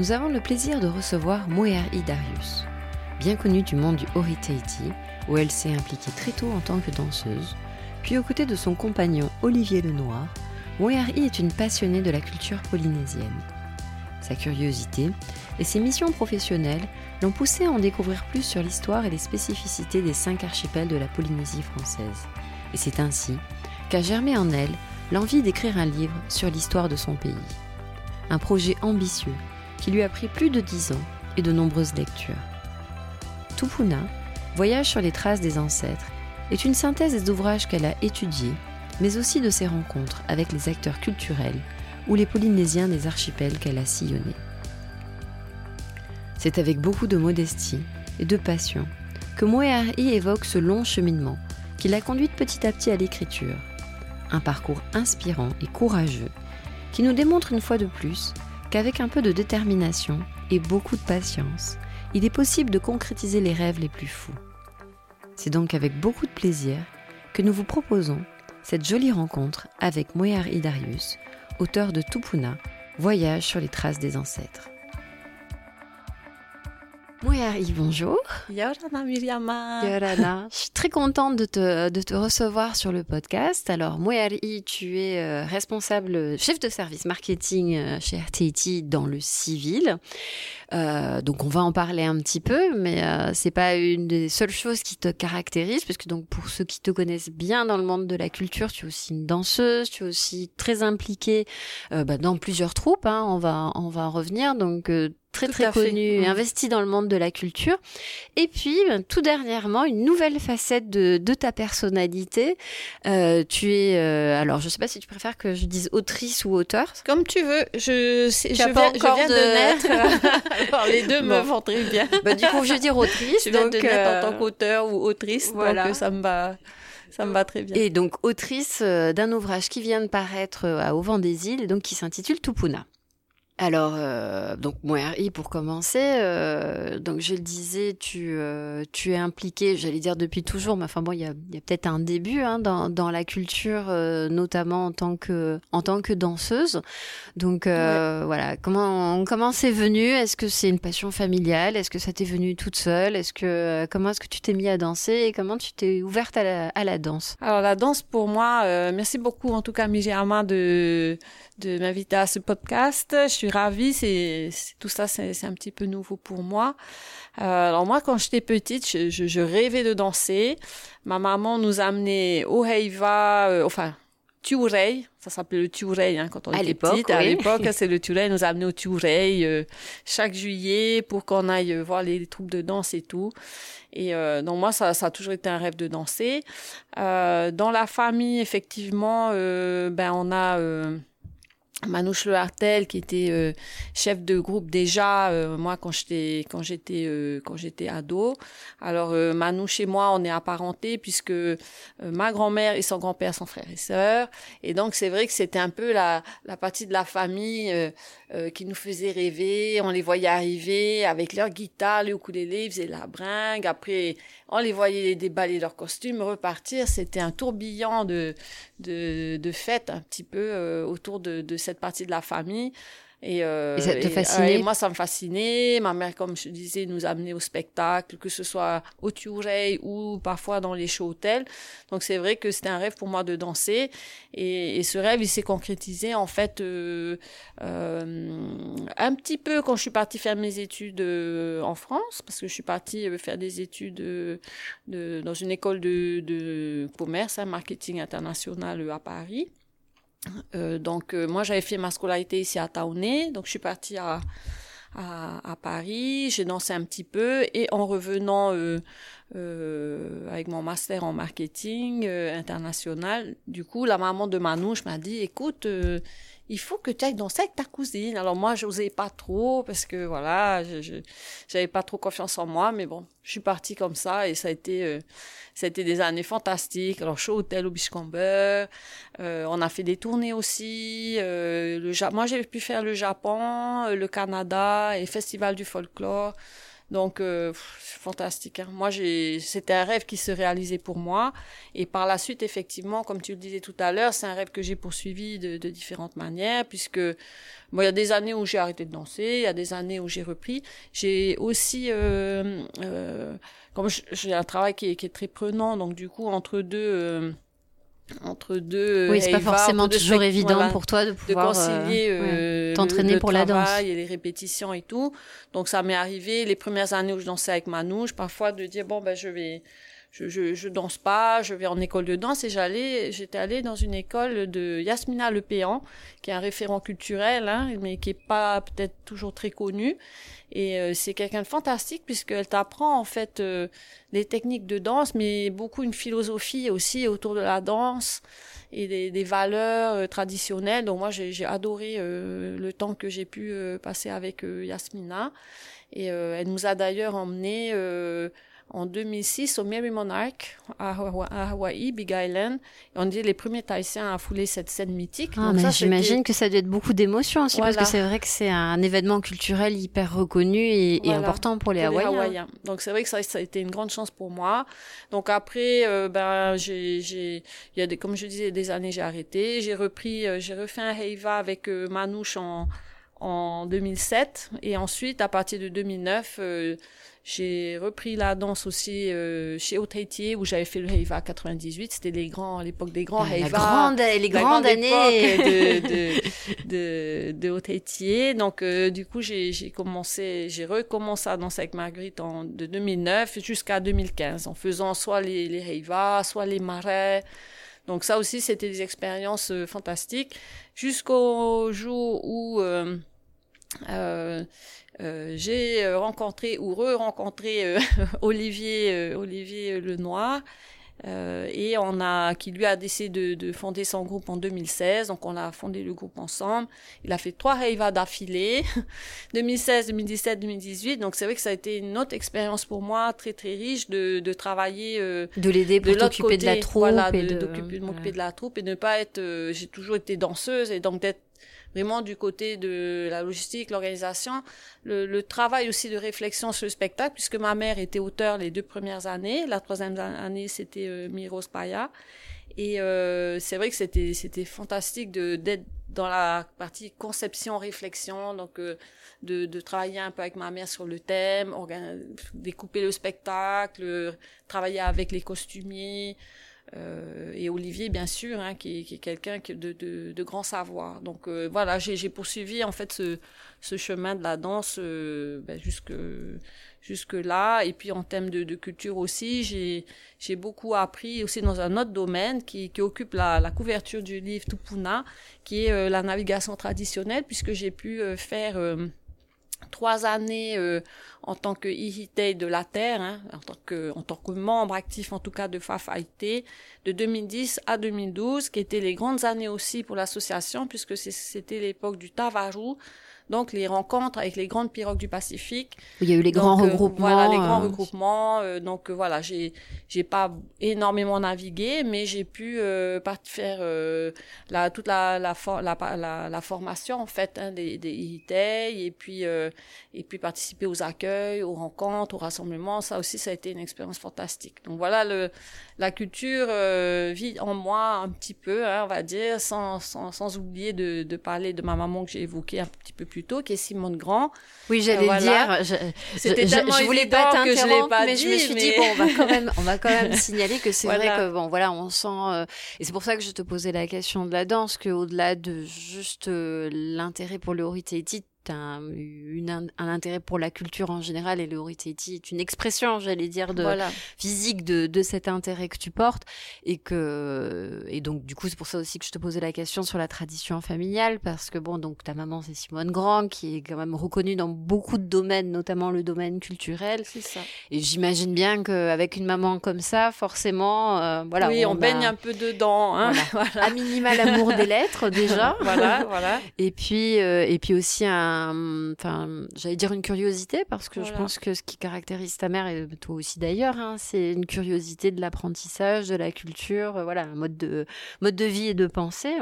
nous avons le plaisir de recevoir Moeari Darius. Bien connue du monde du Ori Tahiti, où elle s'est impliquée très tôt en tant que danseuse, puis aux côtés de son compagnon Olivier Lenoir, Moeari est une passionnée de la culture polynésienne. Sa curiosité et ses missions professionnelles l'ont poussée à en découvrir plus sur l'histoire et les spécificités des cinq archipels de la Polynésie française. Et c'est ainsi qu'a germé en elle l'envie d'écrire un livre sur l'histoire de son pays. Un projet ambitieux qui lui a pris plus de dix ans et de nombreuses lectures. Tupuna, Voyage sur les traces des ancêtres, est une synthèse des ouvrages qu'elle a étudiés, mais aussi de ses rencontres avec les acteurs culturels ou les Polynésiens des archipels qu'elle a sillonnés. C'est avec beaucoup de modestie et de passion que Moeari évoque ce long cheminement qui l'a conduite petit à petit à l'écriture. Un parcours inspirant et courageux qui nous démontre une fois de plus qu'avec un peu de détermination et beaucoup de patience, il est possible de concrétiser les rêves les plus fous. C'est donc avec beaucoup de plaisir que nous vous proposons cette jolie rencontre avec Moyar Idarius, auteur de Tupuna, Voyage sur les traces des ancêtres. Moyari, bonjour. Yorana Miriama. Yorana, je suis très contente de te, de te recevoir sur le podcast. Alors, Moyari, tu es euh, responsable, chef de service marketing euh, chez RTIT dans le civil. Euh, donc, on va en parler un petit peu, mais euh, c'est pas une des seules choses qui te caractérise, puisque donc pour ceux qui te connaissent bien dans le monde de la culture, tu es aussi une danseuse, tu es aussi très impliquée euh, bah, dans plusieurs troupes. Hein, on va on va en revenir. Donc euh, très Tout très à fait. connu, Mhm. investi dans le monde de la culture. Et puis, ben, tout dernièrement, une nouvelle facette de, de ta personnalité. Euh, tu es, euh, alors je sais pas si tu préfères que je dise autrice ou auteur. Comme tu veux, je, sais- je, viens, je de... de- naître. Alors, les deux me Bon. vont très bien. Bah, du coup, je vais dire autrice. Je viens donc, de naître euh, en tant qu'auteur ou autrice, voilà. donc euh, ça me va, ça me va très bien. Et donc autrice d'un ouvrage qui vient de paraître à Au vent des îles, donc qui s'intitule Tupuna. Alors, euh, donc Moeri, pour commencer, euh, donc je le disais, tu, euh, tu es impliqué, j'allais dire depuis toujours, mais enfin bon, il y a, il y a peut-être un début hein, dans, dans la culture, notamment en tant que en tant que danseuse. Donc voilà, comment comment c'est venu? Est-ce que c'est une passion familiale? Est-ce que ça t'est venu toute seule? Est-ce que comment est-ce que tu t'es mis à danser? Et comment tu t'es ouverte à la, à la danse? Alors la danse pour moi, merci beaucoup en tout cas Mijama de de m'inviter à ce podcast. Je suis ravie, c'est tout ça c'est un petit peu nouveau pour moi. Euh, alors moi quand j'étais petite, je, je, je rêvais de danser. Ma maman nous amenait au Heiva, euh, enfin Tiurei, ça s'appelait le Tiurei hein, quand on À était petite. À l'époque, c'est le Tiurei, nous amenait au Tiurei euh, chaque juillet pour qu'on aille voir les, les troupes de danse et tout. Et euh, donc moi, ça, ça a toujours été un rêve de danser. Euh, dans la famille, effectivement, ben on a Manouche Le Hartel qui était euh, chef de groupe déjà euh, moi quand j'étais quand j'étais euh, quand j'étais ado. Alors euh, Manouche et moi on est apparentés puisque euh, ma grand-mère et son grand-père sont frères et sœurs et donc c'est vrai que c'était un peu la la partie de la famille euh, qui nous faisait rêver. On les voyait arriver avec leur guitare, le ukulélé, ils faisaient la bringue. Après, on les voyait déballer leurs costumes, repartir. C'était un tourbillon de, de, fêtes un petit peu euh, autour de, de cette partie de la famille. Et, euh, Et ça te fascinait et moi, ça me fascinait. Ma mère, comme je disais, nous amenait au spectacle, que ce soit au Tuurei ou parfois dans les shows hôtels. Donc, c'est vrai que c'était un rêve pour moi de danser. Et, et ce rêve, il s'est concrétisé, en fait, euh, euh, un petit peu quand je suis partie faire mes études euh, en France, parce que je suis partie euh, faire des études de, dans une école de, de commerce, hein, marketing international à Paris. Euh, donc euh, moi j'avais fait ma scolarité ici à Taoné, donc je suis partie à, Paris, j'ai dansé un petit peu et en revenant euh, avec mon master en marketing international. Du coup, la maman de Manouche m'a dit, écoute, il faut que tu ailles danser avec ta cousine. Alors moi, j'osais pas trop parce que voilà, je j'avais pas trop confiance en moi, mais bon, je suis partie comme ça et ça a été euh, ça a été des années fantastiques. Alors show hôtel au Bichcomber, euh, on a fait des tournées aussi. Euh, le moi, j'ai pu faire le Japon, le Canada et festival du folklore. Donc, euh, fantastique. Hein. Moi, c'était un rêve qui se réalisait pour moi. Et par la suite, effectivement, comme tu le disais tout à l'heure, c'est un rêve que j'ai poursuivi de, de, différentes manières, puisque bon, il y a des années où j'ai arrêté de danser, il y a des années où j'ai repris. J'ai aussi, euh, euh, comme j'ai un travail qui est, qui est, très prenant, donc du coup, entre deux euh, entre deux oui c'est pas forcément toujours évident pour toi de pouvoir de concilier euh, t'entraîner pour la danse. et les répétitions et tout. Donc ça m'est arrivé les premières années où je dansais avec Manouche parfois de dire bon ben je vais je, je, je danse pas, je vais en école de danse et j'allais, j'étais allée dans une école de Yasmina Lepéan, qui est un référent culturel, hein, mais qui est pas peut-être toujours très connu. Et euh, c'est quelqu'un de fantastique puisqu'elle t'apprend en fait euh, les techniques de danse, mais beaucoup une philosophie aussi autour de la danse et des, des valeurs euh, traditionnelles. Donc moi j'ai adoré le temps que j'ai pu passer avec Yasmina. Et elle nous a d'ailleurs emmené en 2006 au Mary Monarch à, Hawaï, Big Island. Et on dit les premiers Tahitiens à fouler cette scène mythique. Ah, mais j'imagine que ça doit être beaucoup d'émotions aussi parce que c'est vrai que c'est un événement culturel hyper reconnu et, et important pour les, Hawaïens. Hawaïens. Donc c'est vrai que ça, ça, a été une grande chance pour moi. Donc après, euh, ben j'ai, j'ai, il y a des, comme je disais, des années j'ai arrêté. J'ai repris, euh, j'ai refait un heiva avec euh, Manouche en en 2007 et ensuite à partir de 2009 euh, j'ai repris la danse aussi euh, chez Otaitier où j'avais fait le Heiva 98. C'était les grands, l'époque des grands Heiva. Grande, les grandes années de, de, de, de Otaitier. Donc, euh, du coup, j'ai, j'ai commencé, j'ai recommencé à danser avec Marguerite en, de 2009 jusqu'à 2015 en faisant soit les, les Heiva, soit les marais. Donc ça aussi, c'était des expériences euh, fantastiques jusqu'au jour où euh, euh, j'ai euh, rencontré ou re-rencontré euh, Olivier Olivier Lenoir euh, et on a qui lui a décidé de, de, fonder son groupe en 2016 donc on a fondé le groupe ensemble. Il a fait trois Reiva d'affilée 2016 2017 2018 donc c'est vrai que ça a été une autre expérience pour moi très très riche de, de travailler euh, de l'aider pour t'occuper de la troupe voilà, de, de, de m'occuper de la troupe et de ne pas être j'ai toujours été danseuse et donc d'être vraiment du côté de la logistique, l'organisation, le, le, travail aussi de réflexion sur le spectacle, puisque ma mère était auteur les deux premières années. La troisième année, c'était euh, Miros Paya. Et euh, c'est vrai que c'était c'était fantastique de d'être dans la partie conception réflexion donc euh, de de travailler un peu avec ma mère sur le thème découper le spectacle travailler avec les costumiers euh, et Olivier, bien sûr, hein, qui, est quelqu'un de, de, de, grand savoir. Donc euh, voilà, j'ai poursuivi en fait ce, chemin de la danse euh, ben, jusque jusque là. Et puis en termes de, de culture aussi, j'ai beaucoup appris aussi dans un autre domaine qui, qui occupe la, couverture du livre Tupuna, qui est la navigation traditionnelle, puisque j'ai pu faire trois années euh, en tant que Ihite de la Terre, hein, en, tant que, en tant que membre actif en tout cas de FAFAIT, de 2010 à 2012, qui étaient les grandes années aussi pour l'association, puisque c'était l'époque du Tavaru, donc les rencontres avec les grandes pirogues du Pacifique. Il y a eu les donc, grands euh, regroupements. Voilà, les grands euh... regroupements. Euh, donc euh, voilà, j'ai j'ai pas énormément navigué, mais j'ai pu euh, faire la toute la la, la la, la formation en fait hein, des des ITEI et puis et puis participer aux accueils, aux rencontres, aux rassemblements. Ça aussi, ça a été une expérience fantastique. Donc voilà, le la culture vit en moi un petit peu, hein, on va dire, sans sans sans oublier de de parler de ma maman que j'ai évoqué un petit peu plus tôt, qui est Simone Grand. Oui, j'allais voilà. dire. C'était tellement je voulais pas t'interrompre, mais dit, je me suis mais... dit bon, on va quand même, on va quand même signaler que c'est voilà. vrai que bon, voilà, on sent. Euh, et c'est pour ça que je te posais la question de la danse, que au-delà de juste euh, l'intérêt pour le as un, une, un intérêt pour la culture en général et le Tahiti est une expression, j'allais dire, de physique de, de cet intérêt que tu portes et que et donc du coup c'est pour ça aussi que je te posais la question sur la tradition familiale parce que bon donc ta maman c'est Simone Grand qui est quand même reconnue dans beaucoup de domaines, notamment le domaine culturel. C'est ça. Et j'imagine bien qu'avec une maman comme ça, forcément, euh, voilà. Oui, on, baigne un peu dedans. Hein. Voilà. À minima l'amour des lettres déjà. voilà, voilà. Et puis euh, et puis aussi un, enfin, j'allais dire une curiosité parce que je pense que ce qui caractérise ta mère et toi aussi d'ailleurs, hein, c'est une curiosité de l'apprentissage, de la culture, euh, voilà, un mode de mode de vie et de pensée.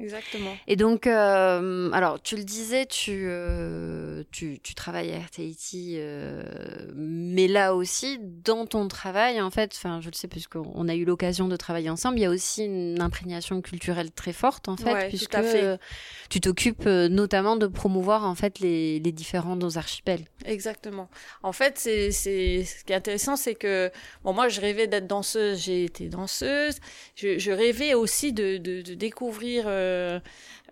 Exactement. Et donc, euh, alors, tu le disais, tu, euh, tu, tu, travailles à RTIT, euh, mais là aussi, dans ton travail, en fait, enfin, je le sais puisqu'on a eu l'occasion de travailler ensemble, il y a aussi une imprégnation culturelle très forte, en fait, puisque fait. tu t'occupes notamment de promouvoir, en fait, les, les différents nos archipels. Exactement. En fait, c'est, c'est, ce qui est intéressant, c'est que, bon, moi, je rêvais d'être danseuse, j'ai été danseuse, je, je rêvais aussi de, de, de découvrir euh,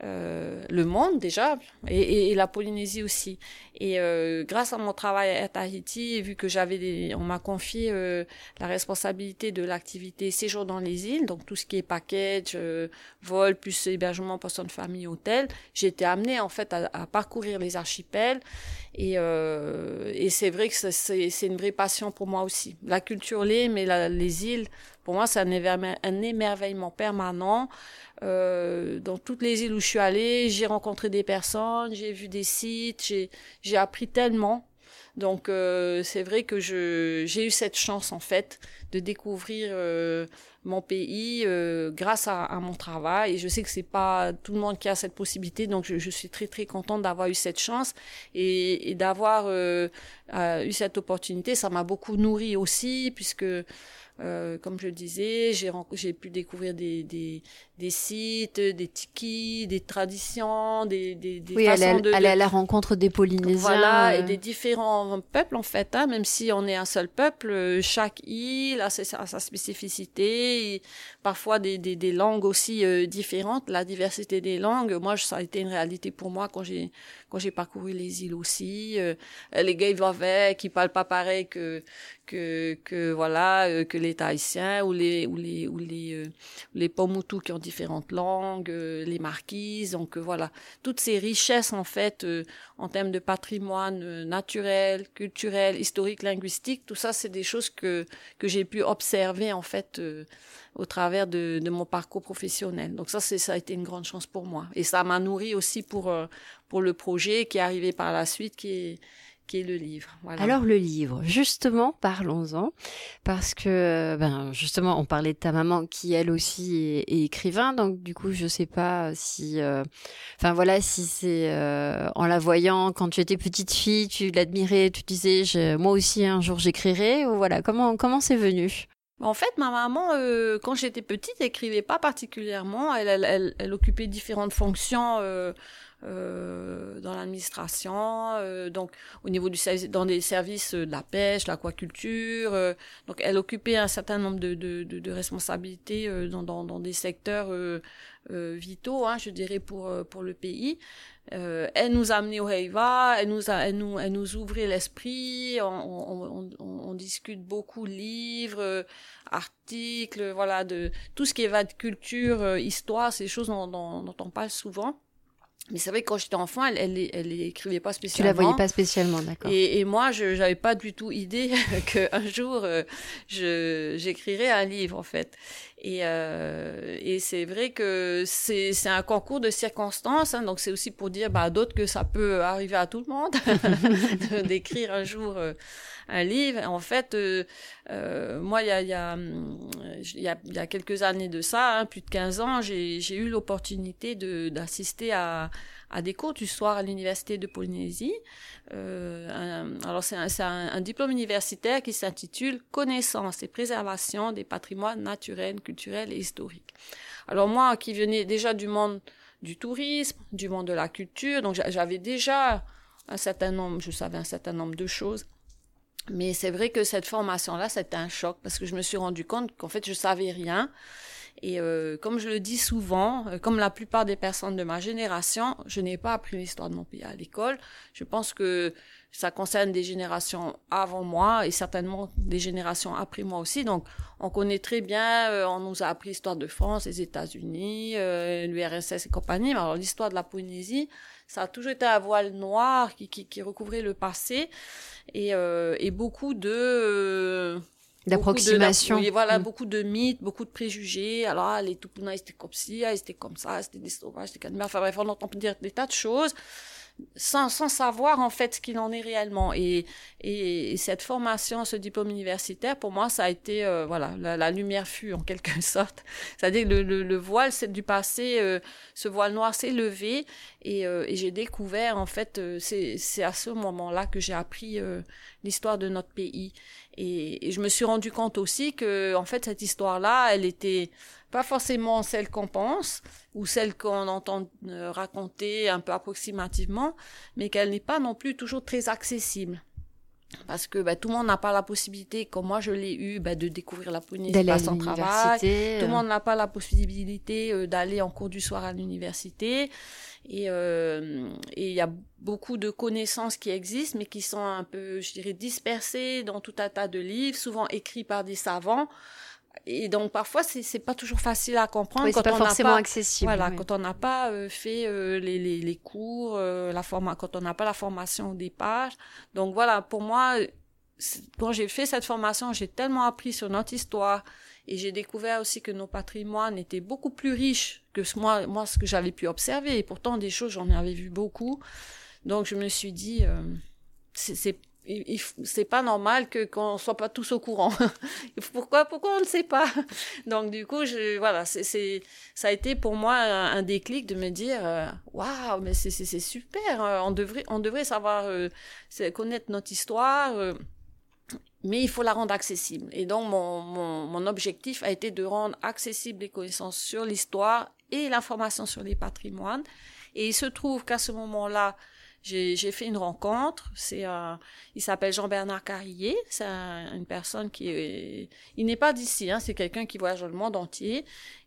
euh, le monde déjà et, la Polynésie aussi. Et euh, grâce à mon travail à Tahiti, vu que j'avais, on m'a confié la responsabilité de l'activité séjour dans les îles, donc tout ce qui est package, vol plus hébergement, personne de famille, hôtel, été amenée en fait à, parcourir les archipels et, c'est vrai que c'est une vraie passion pour moi aussi. La culture l'est, mais les îles, pour moi, c'est un, émerveillement permanent. Euh, dans toutes les îles où je suis allée, j'ai rencontré des personnes, j'ai vu des sites, j'ai appris tellement. Donc euh, c'est vrai que j'ai eu cette chance en fait de découvrir euh, mon pays euh, grâce à, à, mon travail et je sais que c'est pas tout le monde qui a cette possibilité donc je, je suis très très contente d'avoir eu cette chance et, et d'avoir euh, eu cette opportunité ça m'a beaucoup nourri aussi puisque euh, comme je le disais, j'ai pu découvrir des, des, des, sites, des tikis, des traditions, des, des, des oui, façons de, aller à la rencontre des Polynésiens. Voilà, et euh. des différents peuples en fait. Hein, même si on est un seul peuple, chaque île a sa, sa spécificité, et parfois des, des, des langues aussi euh, différentes. La diversité des langues, moi, ça a été une réalité pour moi quand j'ai quand j'ai parcouru les îles aussi. les gars ils avec, ils parlent pas pareil que que, que voilà euh, que les Tahitiens ou les ou les ou les euh, les Pomoutou qui ont différentes langues, euh, les marquises, donc voilà toutes ces richesses en fait en termes de patrimoine naturel, culturel, historique, linguistique, tout ça c'est des choses que que j'ai pu observer en fait au travers de, de mon parcours professionnel. Donc ça c'est ça a été une grande chance pour moi et ça m'a nourri aussi pour pour le projet qui est arrivé par la suite qui est qui est le livre. Alors le livre, justement, parlons-en, parce que, ben, justement, on parlait de ta maman qui elle aussi est, écrivain, donc du coup, je sais pas si, euh, enfin voilà, si c'est euh, en la voyant quand tu étais petite fille, tu l'admirais, tu disais, moi aussi un jour j'écrirai, ou voilà, comment comment c'est venu? En fait, ma maman, euh, quand j'étais petite, écrivait pas particulièrement. Elle, elle, elle, elle occupait différentes fonctions euh, dans l'administration, euh, donc au niveau du service, dans des services de la pêche, l'aquaculture. Euh, donc elle occupait un certain nombre de, de, de, de responsabilités dans, dans, dans, des secteurs vitaux, hein, je dirais pour pour le pays. elle nous a amené au Heiva, elle nous a, elle nous, elle nous ouvrait l'esprit. On, on, on, discute beaucoup livres, articles, voilà, de tout ce qui est de culture, histoire, ces choses dont, dont, dont on parle souvent. Mais c'est vrai que quand j'étais enfant, elle, elle, elle, écrivait pas spécialement. Tu la voyais pas spécialement, d'accord. Et, et, moi, je n'avais pas du tout idée qu'un jour, euh, je j'écrirais un livre, en fait. Et, euh, et c'est vrai que c'est c'est un concours de circonstances, hein, donc c'est aussi pour dire bah, à d'autres que ça peut arriver à tout le monde d'écrire un jour euh, un livre. En fait, euh, euh, moi, il y a, y, a, y, a, y a quelques années de ça, hein, plus de 15 ans, j'ai eu l'opportunité d'assister à, à des cours du soir à l'université de Polynésie. Euh, alors c'est un, un, un, diplôme universitaire qui s'intitule Connaissance et préservation des patrimoines naturels, culturels et historiques. Alors moi, qui venais déjà du monde du tourisme, du monde de la culture, donc j'avais déjà un certain nombre, je savais un certain nombre de choses mais c'est vrai que cette formation-là, c'était un choc parce que je me suis rendu compte qu'en fait, je savais rien Et euh, comme je le dis souvent, euh, comme la plupart des personnes de ma génération, je n'ai pas appris l'histoire de mon pays à l'école. Je pense que ça concerne des générations avant moi et certainement des générations après moi aussi. Donc, on connaît très bien, euh, on nous a appris l'histoire de France, les États-Unis, euh, l'URSS et compagnie. Mais alors, l'histoire de la Polynésie, ça a toujours été un voile noir qui, qui, qui recouvrait le passé et, euh, et beaucoup de d'approximation. Oui, voilà, mm. beaucoup de mythes, beaucoup de préjugés. Alors, ah, les Tupuna, c'était comme ci, ah, c'était comme ça, c'était des sauvages, c'était comme Enfin bref, on entend dire des tas de choses sans, sans savoir en fait ce qu'il en est réellement. Et, et, cette formation, ce diplôme universitaire, pour moi, ça a été, euh, voilà, la, lumière fut en quelque sorte. C'est-à-dire le, le, le, voile c'est du passé, euh, ce voile noir s'est levé et, euh, et j'ai découvert en fait, c'est à ce moment-là que j'ai appris l'histoire de notre pays. Et, et, je me suis rendu compte aussi que en fait cette histoire-là, elle était pas forcément celle qu'on pense ou celle qu'on entend euh, raconter un peu approximativement, mais qu'elle n'est pas non plus toujours très accessible. Parce que bah, tout le monde n'a pas la possibilité, comme moi je l'ai eu, bah, de découvrir la Polynésie par son travail. Tout le euh. monde n'a pas la possibilité euh, d'aller en cours du soir à l'université. Et il y a beaucoup de connaissances qui existent, mais qui sont un peu, je dirais, dispersées dans tout un tas de livres, souvent écrits par des savants et donc parfois c'est c'est pas toujours facile à comprendre oui, quand pas on forcément pas, accessible voilà quand on n'a pas euh, fait euh, les, les, les, cours euh, la forma quand on n'a pas la formation au départ. Donc voilà pour moi quand j'ai fait cette formation j'ai tellement appris sur notre histoire et j'ai découvert aussi que nos patrimoines étaient beaucoup plus riches que ce, moi moi ce que j'avais pu observer. Et pourtant des choses j'en avais vu beaucoup. Donc je me suis dit c'est c'est pas normal que qu'on soit pas tous au courant. pourquoi pourquoi on ne sait pas? Donc du coup, voilà, ça a été pour moi un, déclic de me dire euh, waouh, mais c'est super, euh, on devrait on devrait savoir euh, connaître notre histoire mais il faut la rendre accessible. Et donc mon, mon, mon objectif a été de rendre accessible les connaissances sur l'histoire et l'information sur les patrimoines. Et il se trouve qu'à ce moment-là, j'ai fait une rencontre. C'est il s'appelle Jean-Bernard Carrier. C'est une personne qui est, il n'est pas d'ici. Hein, c'est quelqu'un qui voyage dans le monde entier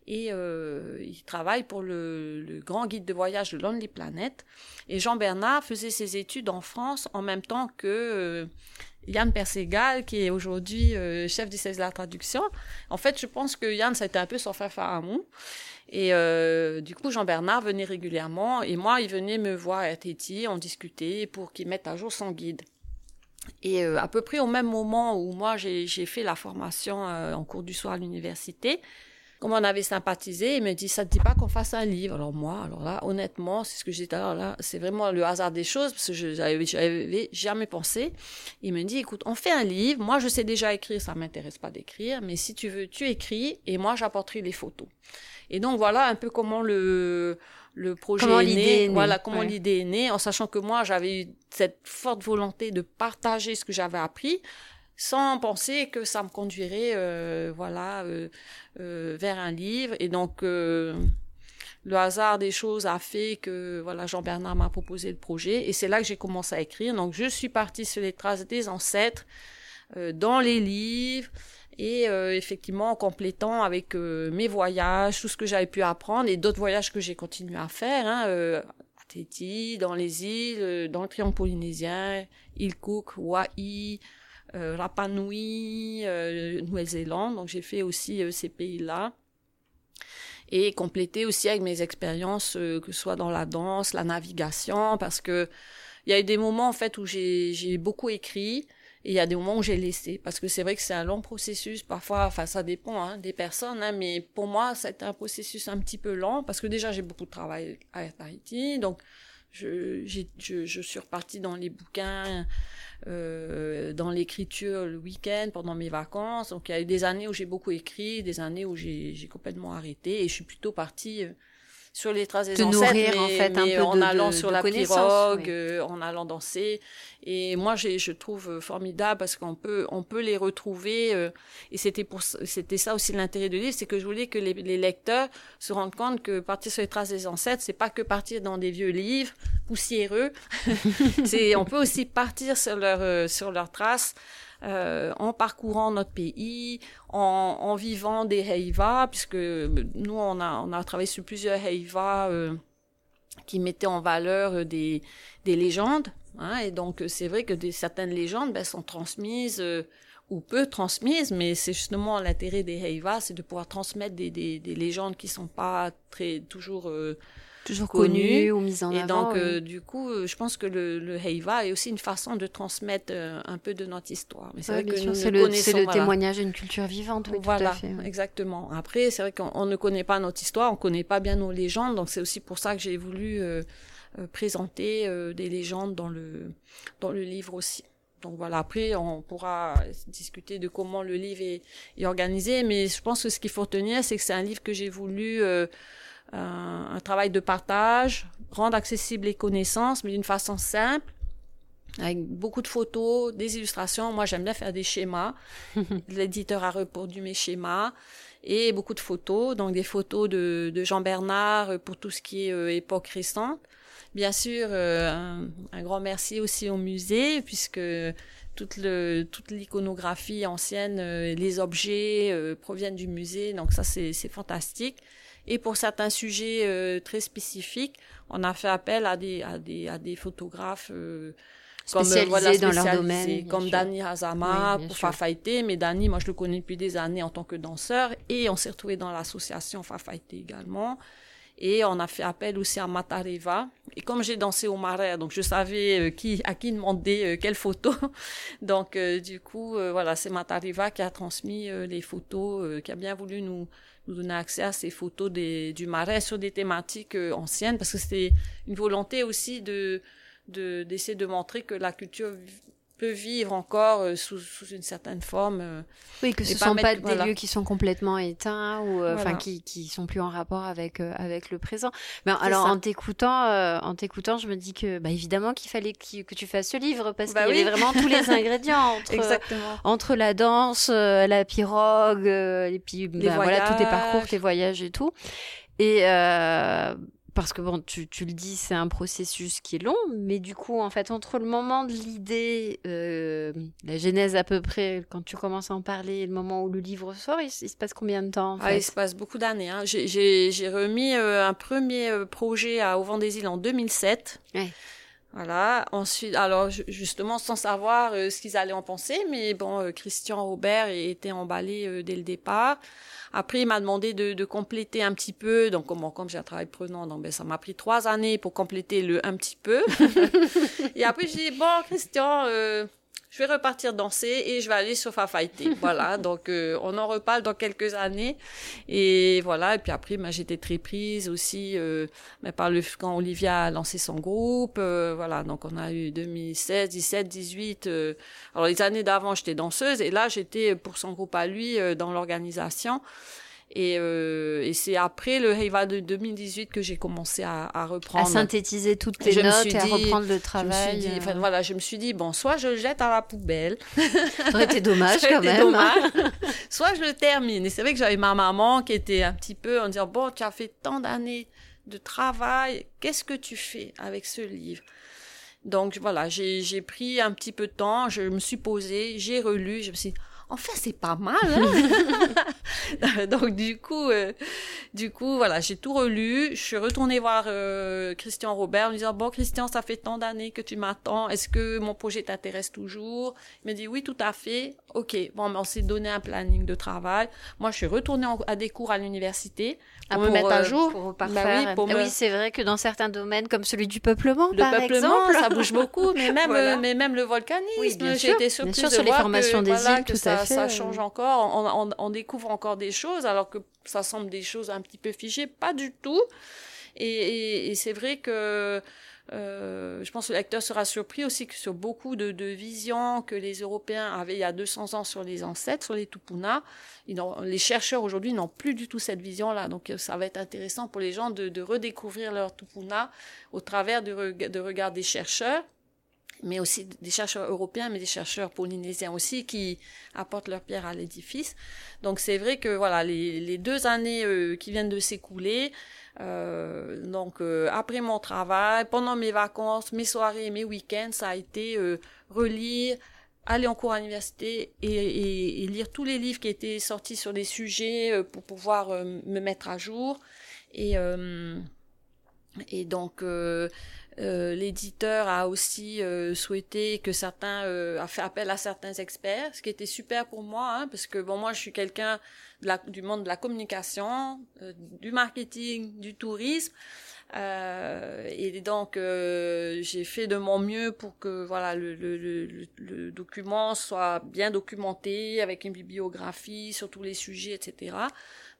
et euh, il travaille pour le, le, grand guide de voyage de Lonely Planet. Et Jean-Bernard faisait ses études en France en même temps que euh, Yann Perségal, qui est aujourd'hui euh, chef du service de la traduction. En fait, je pense que Yann, ça a été un peu son frère. Et euh, du coup, Jean-Bernard venait régulièrement et moi, il venait me voir à Téti, on discutait pour qu'il mette à jour son guide. Et euh, à peu près au même moment où moi, j'ai fait la formation euh, en cours du soir à l'université, comme on avait sympathisé, il me dit, ça te dit pas qu'on fasse un livre? Alors moi, alors là, honnêtement, c'est ce que j'étais là, là c'est vraiment le hasard des choses, parce que je n'avais jamais pensé. Il me dit, écoute, on fait un livre, moi je sais déjà écrire, ça m'intéresse pas d'écrire, mais si tu veux, tu écris, et moi j'apporterai les photos. Et donc voilà un peu comment le le projet est, né, voilà comment l'idée est née, en sachant que moi j'avais eu cette forte volonté de partager ce que j'avais appris, sans penser que ça me conduirait euh, voilà euh, euh, vers un livre. Et donc le hasard des choses a fait que voilà Jean Bernard m'a proposé le projet et c'est là que j'ai commencé à écrire. Donc je suis partie sur les traces des ancêtres dans les livres et euh, effectivement en complétant avec euh, mes voyages, tout ce que j'avais pu apprendre et d'autres voyages que j'ai continué à faire, hein, euh, à Tahiti, dans les îles, dans le triangle polynésien, île Cook, Hawaï, Rapa Nui, Nouvelle-Zélande. Donc j'ai fait aussi ces pays-là et compléter aussi avec mes expériences, que ce soit dans la danse, la navigation, parce que il y a eu des moments en fait où j'ai beaucoup écrit, et il y a des moments où j'ai laissé, parce que c'est vrai que c'est un long processus. Parfois, enfin, ça dépend hein, des personnes, hein, mais pour moi, c'est un processus un petit peu lent, parce que déjà, j'ai beaucoup de travail à Tahiti, donc je, je, je suis repartie dans les bouquins, euh, dans l'écriture le week-end, pendant mes vacances. Donc, il y a eu des années où j'ai beaucoup écrit, des années où j'ai complètement arrêté, et je suis plutôt partie... Euh, sur les traces des ancêtres, mais, en fait un peu en allant sur la pirogue, euh, en allant danser. Et moi, je trouve formidable parce qu'on peut, on peut les retrouver. Euh, et c'était pour, c'était ça aussi l'intérêt du livre, c'est que je voulais que les, les, lecteurs se rendent compte que partir sur les traces des ancêtres, c'est pas que partir dans des vieux livres poussiéreux. c'est, on peut aussi partir sur leur, euh, sur leurs traces en parcourant notre pays, en, vivant des heivas, puisque nous, on a, travaillé sur plusieurs heivas qui mettaient en valeur des, des légendes. Hein, et donc, c'est vrai que certaines légendes ben, sont transmises ou peu transmises, mais c'est justement l'intérêt des Heiva, c'est de pouvoir transmettre des, des, des, légendes qui sont pas très toujours euh, toujours connues ou mises en et avant. Et donc euh, du coup, euh, je pense que le, le Heiva est aussi une façon de transmettre un peu de notre histoire. Mais c'est vrai que nous c'est le, c'est le témoignage d'une culture vivante. Oui, voilà, tout à fait, exactement. Après, c'est vrai qu'on ne connaît pas notre histoire, on connaît pas bien nos légendes, donc c'est aussi pour ça que j'ai voulu présenter des légendes dans le dans le livre aussi. Donc voilà, après, on pourra discuter de comment le livre est, organisé, mais je pense que ce qu'il faut retenir, c'est que c'est un livre que j'ai voulu, euh, un, travail de partage, rendre accessibles les connaissances, mais d'une façon simple, avec beaucoup de photos, des illustrations. Moi, j'aime bien faire des schémas. L'éditeur a reproduit mes schémas et beaucoup de photos, donc des photos de, de Jean Bernard pour tout ce qui est euh, époque récente. Bien sûr, euh, un, grand merci aussi au musée, puisque toute le toute l'iconographie ancienne, euh, les objets proviennent du musée, donc ça c'est fantastique. Et pour certains sujets très spécifiques, on a fait appel à des à des à des photographes spécialisés comme, dans leur domaine, comme Dani Hazama pour Fafaité. Mais Dani, moi je le connais depuis des années en tant que danseur et on s'est retrouvé dans l'association Fafaité également. Et on a fait appel aussi à Matareva. Et comme j'ai dansé au marais, donc je savais euh, qui, à qui demander euh, quelle photo. donc euh, du coup, voilà, c'est Matareva qui a transmis les photos, qui a bien voulu nous, nous donner accès à ces photos du marais sur des thématiques anciennes, parce que c'était une volonté aussi de d'essayer de, de montrer que la culture peut vivre encore euh, sous, sous, une certaine forme. Euh, oui, que ce ne sont pas des lieux qui sont complètement éteints ou euh, enfin qui qui sont plus en rapport avec avec le présent. Mais alors en t'écoutant en t'écoutant, je me dis que bah évidemment qu'il fallait que, tu fasses ce livre parce bah qu'il y avait vraiment tous les ingrédients entre entre la danse, la pirogue et puis bah, voilà tous tes parcours, tes voyages et tout. Et parce que bon, tu, tu le dis, c'est un processus qui est long, mais du coup, en fait, entre le moment de l'idée, euh, la genèse à peu près, quand tu commences à en parler, et le moment où le livre sort, il, se passe combien de temps en ah, Il se passe beaucoup d'années. Hein. J'ai remis euh, un premier euh, projet à Au vent des îles en 2007. Ouais. Voilà. Ensuite, alors justement, sans savoir euh, ce qu'ils allaient en penser, mais bon, Christian Robert était emballé dès le départ. Après, il m'a demandé de, de, compléter un petit peu. Donc, comme, comme j'ai un travail prenant, donc, ben, ça m'a pris trois années pour compléter le un petit peu. et après, j'ai dit, bon, Christian, euh, je vais repartir danser et je vais aller sur Fafaité. voilà, donc euh, on en reparle dans quelques années. Et voilà, et puis après, ben, j'étais très prise aussi euh, ben, par le quand Olivia a lancé son groupe. Euh, voilà, donc on a eu 2016, 17, 18. alors les années d'avant, j'étais danseuse et là, j'étais pour son groupe à lui dans l'organisation. Et, euh, et c'est après le Heiva de 2018 que j'ai commencé à, à, reprendre. À synthétiser toutes tes notes et à reprendre le travail. Je me suis dit, enfin, voilà, je me suis dit, bon, soit je le jette à la poubelle. Ça aurait été dommage quand même. Dommage. soit je le termine. Et c'est vrai que j'avais ma maman qui était un petit peu en disant, bon, tu as fait tant d'années de travail, qu'est-ce que tu fais avec ce livre? Donc voilà, j'ai pris un petit peu de temps, je me suis posée, j'ai relu, je me suis dit, en fait, c'est pas mal. Hein. Donc du coup, euh, du coup, voilà, j'ai tout relu. Je suis retournée voir euh, Christian Robert en lui disant bon, Christian, ça fait tant d'années que tu m'attends. Est-ce que mon projet t'intéresse toujours? Il m'a dit oui, tout à fait. Ok, bon, on s'est donné un planning de travail. Moi, je suis retournée à des cours à l'université pour, ah, me mettre à euh, jour. Pour bah oui, pour ah oui c'est vrai que dans certains domaines, comme celui du peuplement, le par peuplement, ça bouge beaucoup, mais même, mais même le volcanisme. Oui, j'ai été surprise bien sûr, sur les formations des îles, tout ça, à fait. Ça change encore. On, on, on, découvre encore des choses, alors que ça semble des choses un petit peu figées. Pas du tout. Et, et, et c'est vrai que euh, je pense que le lecteur sera surpris aussi que sur beaucoup de, de, visions que les Européens avaient il y a 200 ans sur les ancêtres, sur les Tupuna, les chercheurs aujourd'hui n'ont plus du tout cette vision-là. Donc euh, ça va être intéressant pour les gens de, de redécouvrir leur Tupuna au travers du de regard des chercheurs mais aussi des chercheurs européens, mais des chercheurs polynésiens aussi qui apportent leur pierre à l'édifice. Donc c'est vrai que voilà les, deux années euh, qui viennent de s'écouler, euh, donc euh, après mon travail, pendant mes vacances, mes soirées, mes week-ends, ça a été euh, relire, aller en cours à l'université et, lire tous les livres qui étaient sortis sur des sujets euh, pour pouvoir euh, me mettre à jour. Et, euh, et donc, l'éditeur a aussi souhaité que certains, a fait appel à certains experts, ce qui était super pour moi, hein, parce que bon, moi, je suis quelqu'un du monde de la communication, du marketing, du tourisme. Euh, et donc, euh, j'ai fait de mon mieux pour que voilà le, le, le, le, document soit bien documenté avec une bibliographie sur tous les sujets, etc.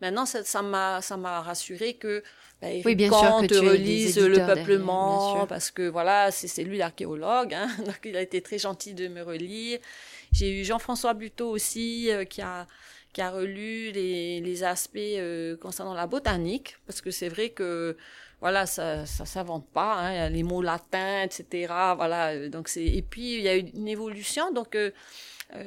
Maintenant, ça m'a ça m'a rassuré que ben, oui, bien sûr que tu relise le peuplement parce que voilà, c'est lui l'archéologue, hein, donc il a été très gentil de me relire. J'ai eu Jean-François Buteau aussi euh, qui a qui a relu les, les aspects euh, concernant la botanique parce que c'est vrai que voilà, ça, ça s'invente pas, hein, les mots latins, etc. Voilà, donc c'est et puis il y a eu une évolution, donc euh, euh,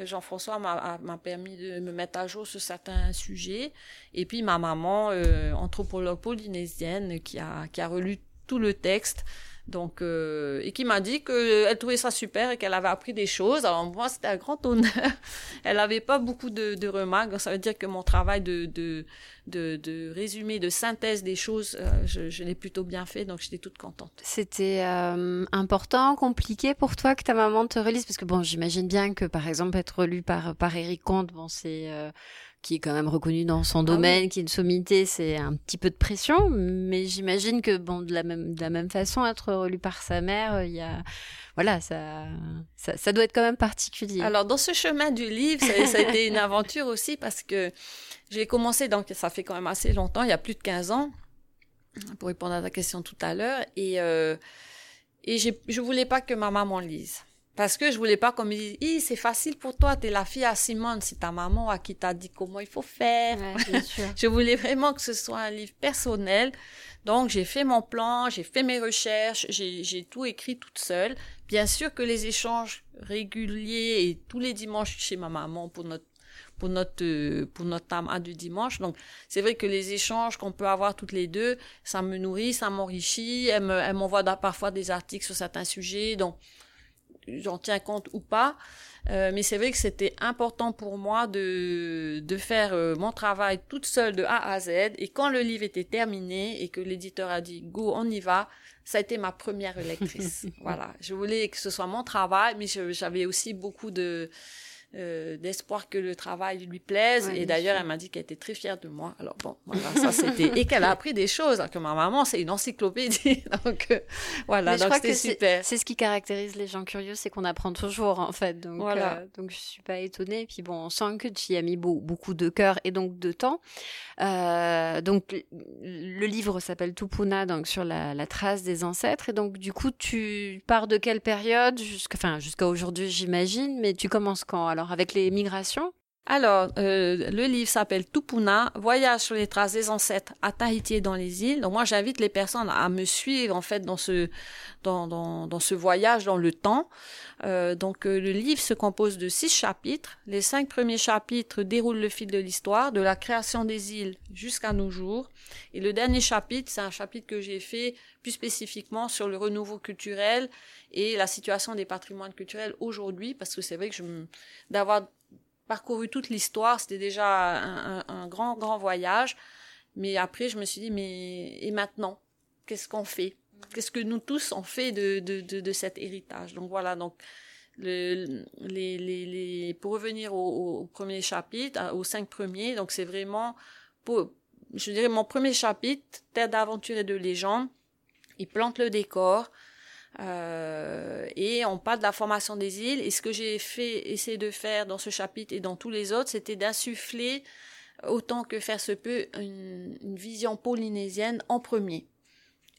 Jean-François m'a permis de me mettre à jour sur certains sujets, et puis ma maman, euh, anthropologue polynésienne, qui a qui a relu tout le texte. Donc, euh, et qui m'a dit qu'elle trouvait ça super et qu'elle avait appris des choses. Alors moi, c'était un grand honneur. elle n'avait pas beaucoup de, de, remarques. Ça veut dire que mon travail de, de, de, de résumé, de synthèse des choses, euh, je, je l'ai plutôt bien fait. Donc, j'étais toute contente. C'était euh, important, compliqué pour toi que ta maman te relise? Parce que bon, j'imagine bien que, par exemple, être lu par, par Eric Comte, bon, c'est qui est quand même reconnu dans son ah domaine, qui est une sommité, c'est un petit peu de pression, mais j'imagine que bon, de la même de la même façon, être relu par sa mère, il y a voilà, ça, ça, ça doit être quand même particulier. Alors dans ce chemin du livre, ça, ça a été une aventure aussi parce que j'ai commencé donc ça fait quand même assez longtemps, il y a plus de 15 ans, pour répondre à ta question tout à l'heure, et euh, et je voulais pas que ma maman lise. Parce que je voulais pas qu'on me dise, c'est facile pour toi, tu es la fille à Simone, c'est ta maman à qui t'a dit comment il faut faire. je voulais vraiment que ce soit un livre personnel. Donc, j'ai fait mon plan, j'ai fait mes recherches, j'ai tout écrit toute seule. Bien sûr que les échanges réguliers et tous les dimanches chez ma maman pour notre pour notre pour notre âme à du dimanche. Donc c'est vrai que les échanges qu'on peut avoir toutes les deux, ça me nourrit, ça m'enrichit. Elle m'envoie parfois des articles sur certains sujets. Donc j'en tiens compte ou pas. Euh, mais c'est vrai que c'était important pour moi de, de faire euh, mon travail toute seule de A à Z. Et quand le livre était terminé et que l'éditeur a dit go, on y va, ça a été ma première lectrice. voilà. Je voulais que ce soit mon travail, mais j'avais aussi beaucoup de, euh, d'espoir que le travail lui plaise. et d'ailleurs, elle m'a dit qu'elle était très fière de moi. Alors bon, voilà, ça c'était et qu'elle a appris des choses. Hein, que ma maman, c'est une encyclopédie. donc euh, voilà, donc c'était super. C'est ce qui caractérise les gens curieux, c'est qu'on apprend toujours en fait. Donc voilà. Euh, donc je suis pas étonnée. Puis bon, on sent que tu y as mis beaucoup de cœur et donc de temps. donc le livre s'appelle Tupuna, donc sur la, la, trace des ancêtres. Et donc du coup, tu pars de quelle période jusqu'à enfin jusqu'à aujourd'hui, j'imagine. Mais tu commences quand alors? Avec les migrations alors, euh, le livre s'appelle Tupuna, Voyage sur les traces des ancêtres à Tahiti et dans les îles. Donc moi, j'invite les personnes à me suivre en fait dans ce dans, dans, dans ce voyage dans le temps. Euh, donc euh, le livre se compose de six chapitres. Les cinq premiers chapitres déroulent le fil de l'histoire, de la création des îles jusqu'à nos jours. Et le dernier chapitre, c'est un chapitre que j'ai fait plus spécifiquement sur le renouveau culturel et la situation des patrimoines culturels aujourd'hui, parce que c'est vrai que d'avoir parcouru toute l'histoire, c'était déjà un, grand, grand voyage. Mais après, je me suis dit, mais et maintenant, qu'est-ce qu'on fait? Qu'est-ce que nous tous on fait de, de, de, cet héritage? Donc voilà, donc le, les, les, les, pour revenir au, au, premier chapitre, aux cinq premiers, donc c'est vraiment, pour, je dirais, mon premier chapitre, Terre d'aventure et de légende, il plante le décor, euh, et on parle de la formation des îles. Et ce que j'ai fait, essayer de faire dans ce chapitre et dans tous les autres, c'était d'insuffler autant que faire se peut une, vision polynésienne en premier.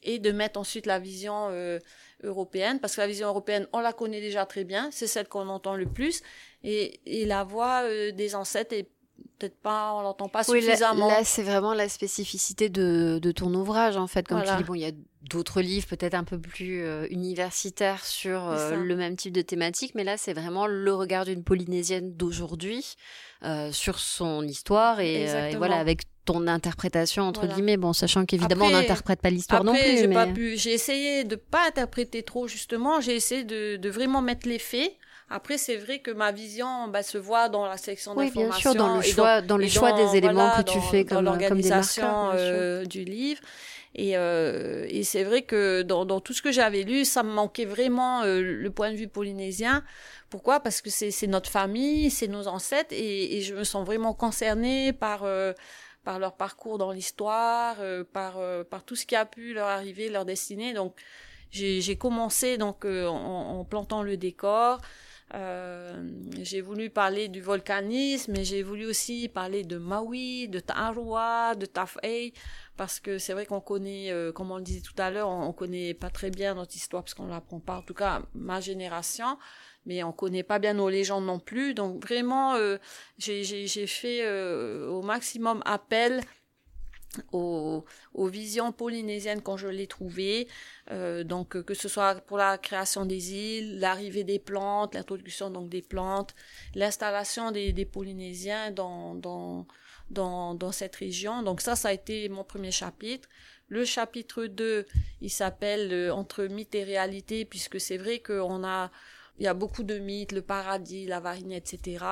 Et de mettre ensuite la vision euh, européenne parce que la vision européenne on la connaît déjà très bien. C'est celle qu'on entend le plus. Et, et la voix euh, des ancêtres est peut-être pas, on l'entend pas suffisamment. Là, c'est vraiment la spécificité de, de, ton ouvrage, en fait. Comme tu dis, bon, il y a d'autres livres peut-être un peu plus euh, universitaires sur euh, le même type de thématique, mais là, c'est vraiment le regard d'une Polynésienne d'aujourd'hui euh, sur son histoire et, voilà, avec ton interprétation entre guillemets, bon, sachant qu'évidemment on n'interprète pas l'histoire non plus. J'ai pas pu. J'ai essayé de pas interpréter trop justement. J'ai essayé de, de vraiment mettre les faits. Après, c'est vrai que ma vision bah, se voit dans la section oui, d'information. bien sûr, dans le choix, dans, le choix des éléments que tu fais comme, l'organisation euh, du livre. Et, euh, et c'est vrai que dans, dans, tout ce que j'avais lu, ça me manquait vraiment euh, le point de vue polynésien. Pourquoi? Parce que c'est notre famille, c'est nos ancêtres, et, et, je me sens vraiment concernée par euh, par leur parcours dans l'histoire, euh, par par tout ce qui a pu leur arriver, leur destinée. Donc j'ai commencé donc en, en, plantant le décor. Euh, j'ai voulu parler du volcanisme, mais j'ai voulu aussi parler de Maui, de Ta'arua, de Taf'ei, parce que c'est vrai qu'on connaît, euh, comme on le disait tout à l'heure, on, on, connaît pas très bien notre histoire parce qu'on l'apprend pas, en tout cas ma génération, mais on connaît pas bien nos légendes non plus. Donc vraiment, euh, j'ai fait euh, au maximum appel aux, visions polynésiennes quand je l'ai trouvé. Euh, donc que ce soit pour la création des îles, l'arrivée des plantes, l'introduction donc des plantes, l'installation des, des, Polynésiens dans, dans, dans, dans cette région. Donc ça, ça a été mon premier chapitre. Le chapitre 2, il s'appelle euh, Entre mythe et réalité, puisque c'est vrai qu'on a il y a beaucoup de mythes, le paradis, la varine, etc.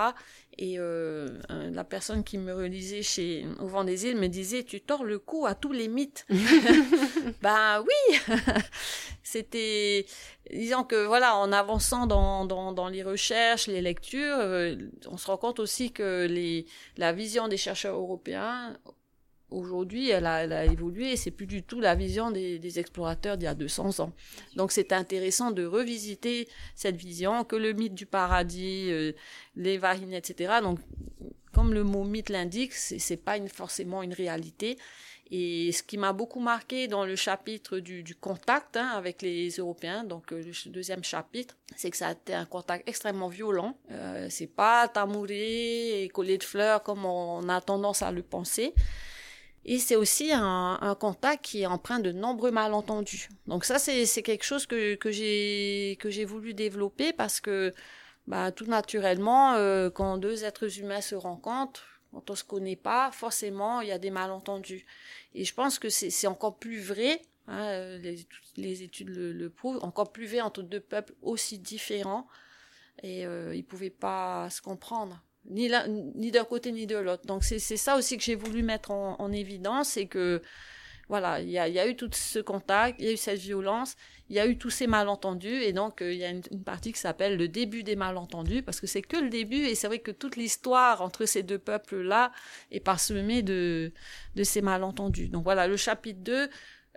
Et euh, la personne qui me relisait chez au vent des îles me disait tu tords le cou à tous les mythes. ben oui, c'était disons que voilà en avançant dans, les recherches, les lectures, euh, on se rend compte aussi que la vision des chercheurs européens aujourd'hui, elle a, évolué c'est plus du tout la vision des, explorateurs d'il y a 200 ans. Donc c'est intéressant de revisiter cette vision, que le mythe du paradis, euh, les varines, etc. Donc, comme le mot mythe l'indique, c'est pas forcément une réalité. Et ce qui m'a beaucoup marqué dans le chapitre du, contact hein, avec les Européens, donc euh, le deuxième chapitre, c'est que ça a été un contact extrêmement violent. Euh, c'est pas tamouré et collé de fleurs comme on a tendance à le penser. Et c'est aussi un, contact qui est empreint de nombreux malentendus. Donc ça, c'est quelque chose que, que j'ai voulu développer parce que bah, tout naturellement, euh, quand deux êtres humains se rencontrent, quand on se connaît pas, forcément, il y a des malentendus. Et je pense que c'est encore plus vrai, hein, les, études le, le, prouvent, encore plus vrai entre deux peuples aussi différents. Et euh, ils pouvaient pas se comprendre ni, d'un côté ni de l'autre. Donc c'est ça aussi que j'ai voulu mettre en, en évidence, c'est que voilà, il y a, eu tout ce contact, il y a eu cette violence, il y a eu tous ces malentendus, et donc euh, il y a une, une, partie qui s'appelle le début des malentendus, parce que c'est que le début, et c'est vrai que toute l'histoire entre ces deux peuples-là est parsemée de, de ces malentendus. Donc voilà, le chapitre 2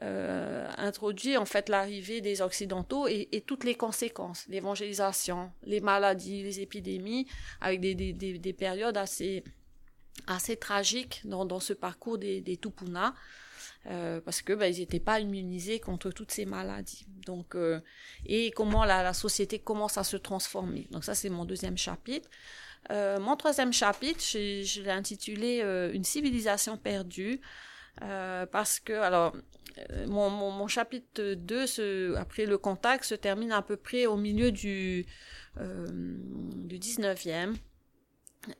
euh, introduit en fait l'arrivée des Occidentaux et, toutes les conséquences, l'évangélisation, les maladies, les épidémies, avec des, des, des, des périodes assez, assez tragiques dans, dans ce parcours des, des Tupuna. Euh, parce que ben, ils n'étaient pas immunisés contre toutes ces maladies. Donc, euh, et comment la, société commence à se transformer. Donc ça, c'est mon deuxième chapitre. Euh, mon troisième chapitre, je, l'ai intitulé Une civilisation perdue. Parce que, alors, mon, mon, chapitre 2, ce, après le contact, se termine à peu près au milieu du, euh, du 19e.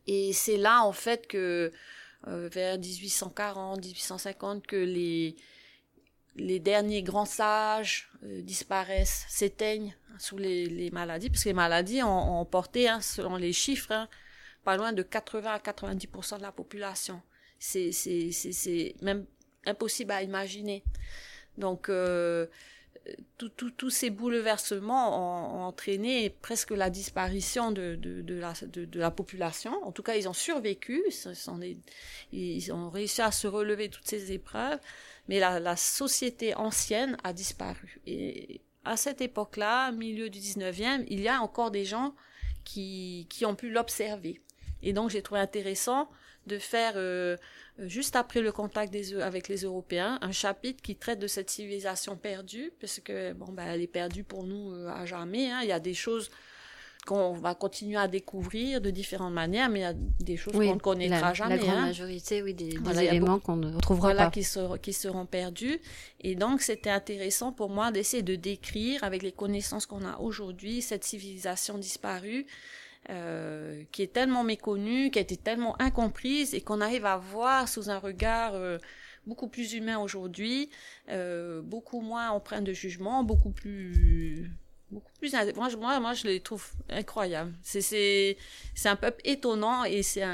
Et c'est là, en fait, que euh, vers 1840, 1850, que les, les derniers grands sages euh, disparaissent, s'éteignent sous les, les, maladies, parce que les maladies ont, ont porté, hein, selon les chiffres, hein, pas loin de 80 à 90% de la population. C'est, c'est, c'est, c'est même impossible à imaginer. Donc, euh, tous ces bouleversements ont, entraîné presque la disparition de, la, population. En tout cas, ils ont survécu, ils, ont réussi à se relever toutes ces épreuves, mais la, la société ancienne a disparu. Et à cette époque-là, milieu du 19e, il y a encore des gens qui, qui ont pu l'observer. Et donc, j'ai trouvé intéressant de faire, euh, juste après le contact des, avec les Européens, un chapitre qui traite de cette civilisation perdue, parce que, bon, ben, elle est perdue pour nous euh, à jamais. Hein. Il y a des choses qu'on va continuer à découvrir de différentes manières, mais il y a des choses oui, qu'on ne connaîtra la, jamais. La grande hein. majorité, oui, des, éléments qu'on ne retrouvera voilà, pas. Qui, ser, qui seront perdus. Et donc, c'était intéressant pour moi d'essayer de décrire, avec les connaissances qu'on a aujourd'hui, cette civilisation disparue euh, qui est tellement méconnue, qui a été tellement incomprise et qu'on arrive à voir sous un regard euh, beaucoup plus humain aujourd'hui, euh, beaucoup moins empreint de jugement, beaucoup plus beaucoup plus moi, moi moi je les trouve incroyables. C'est c'est c'est un peuple étonnant et c'est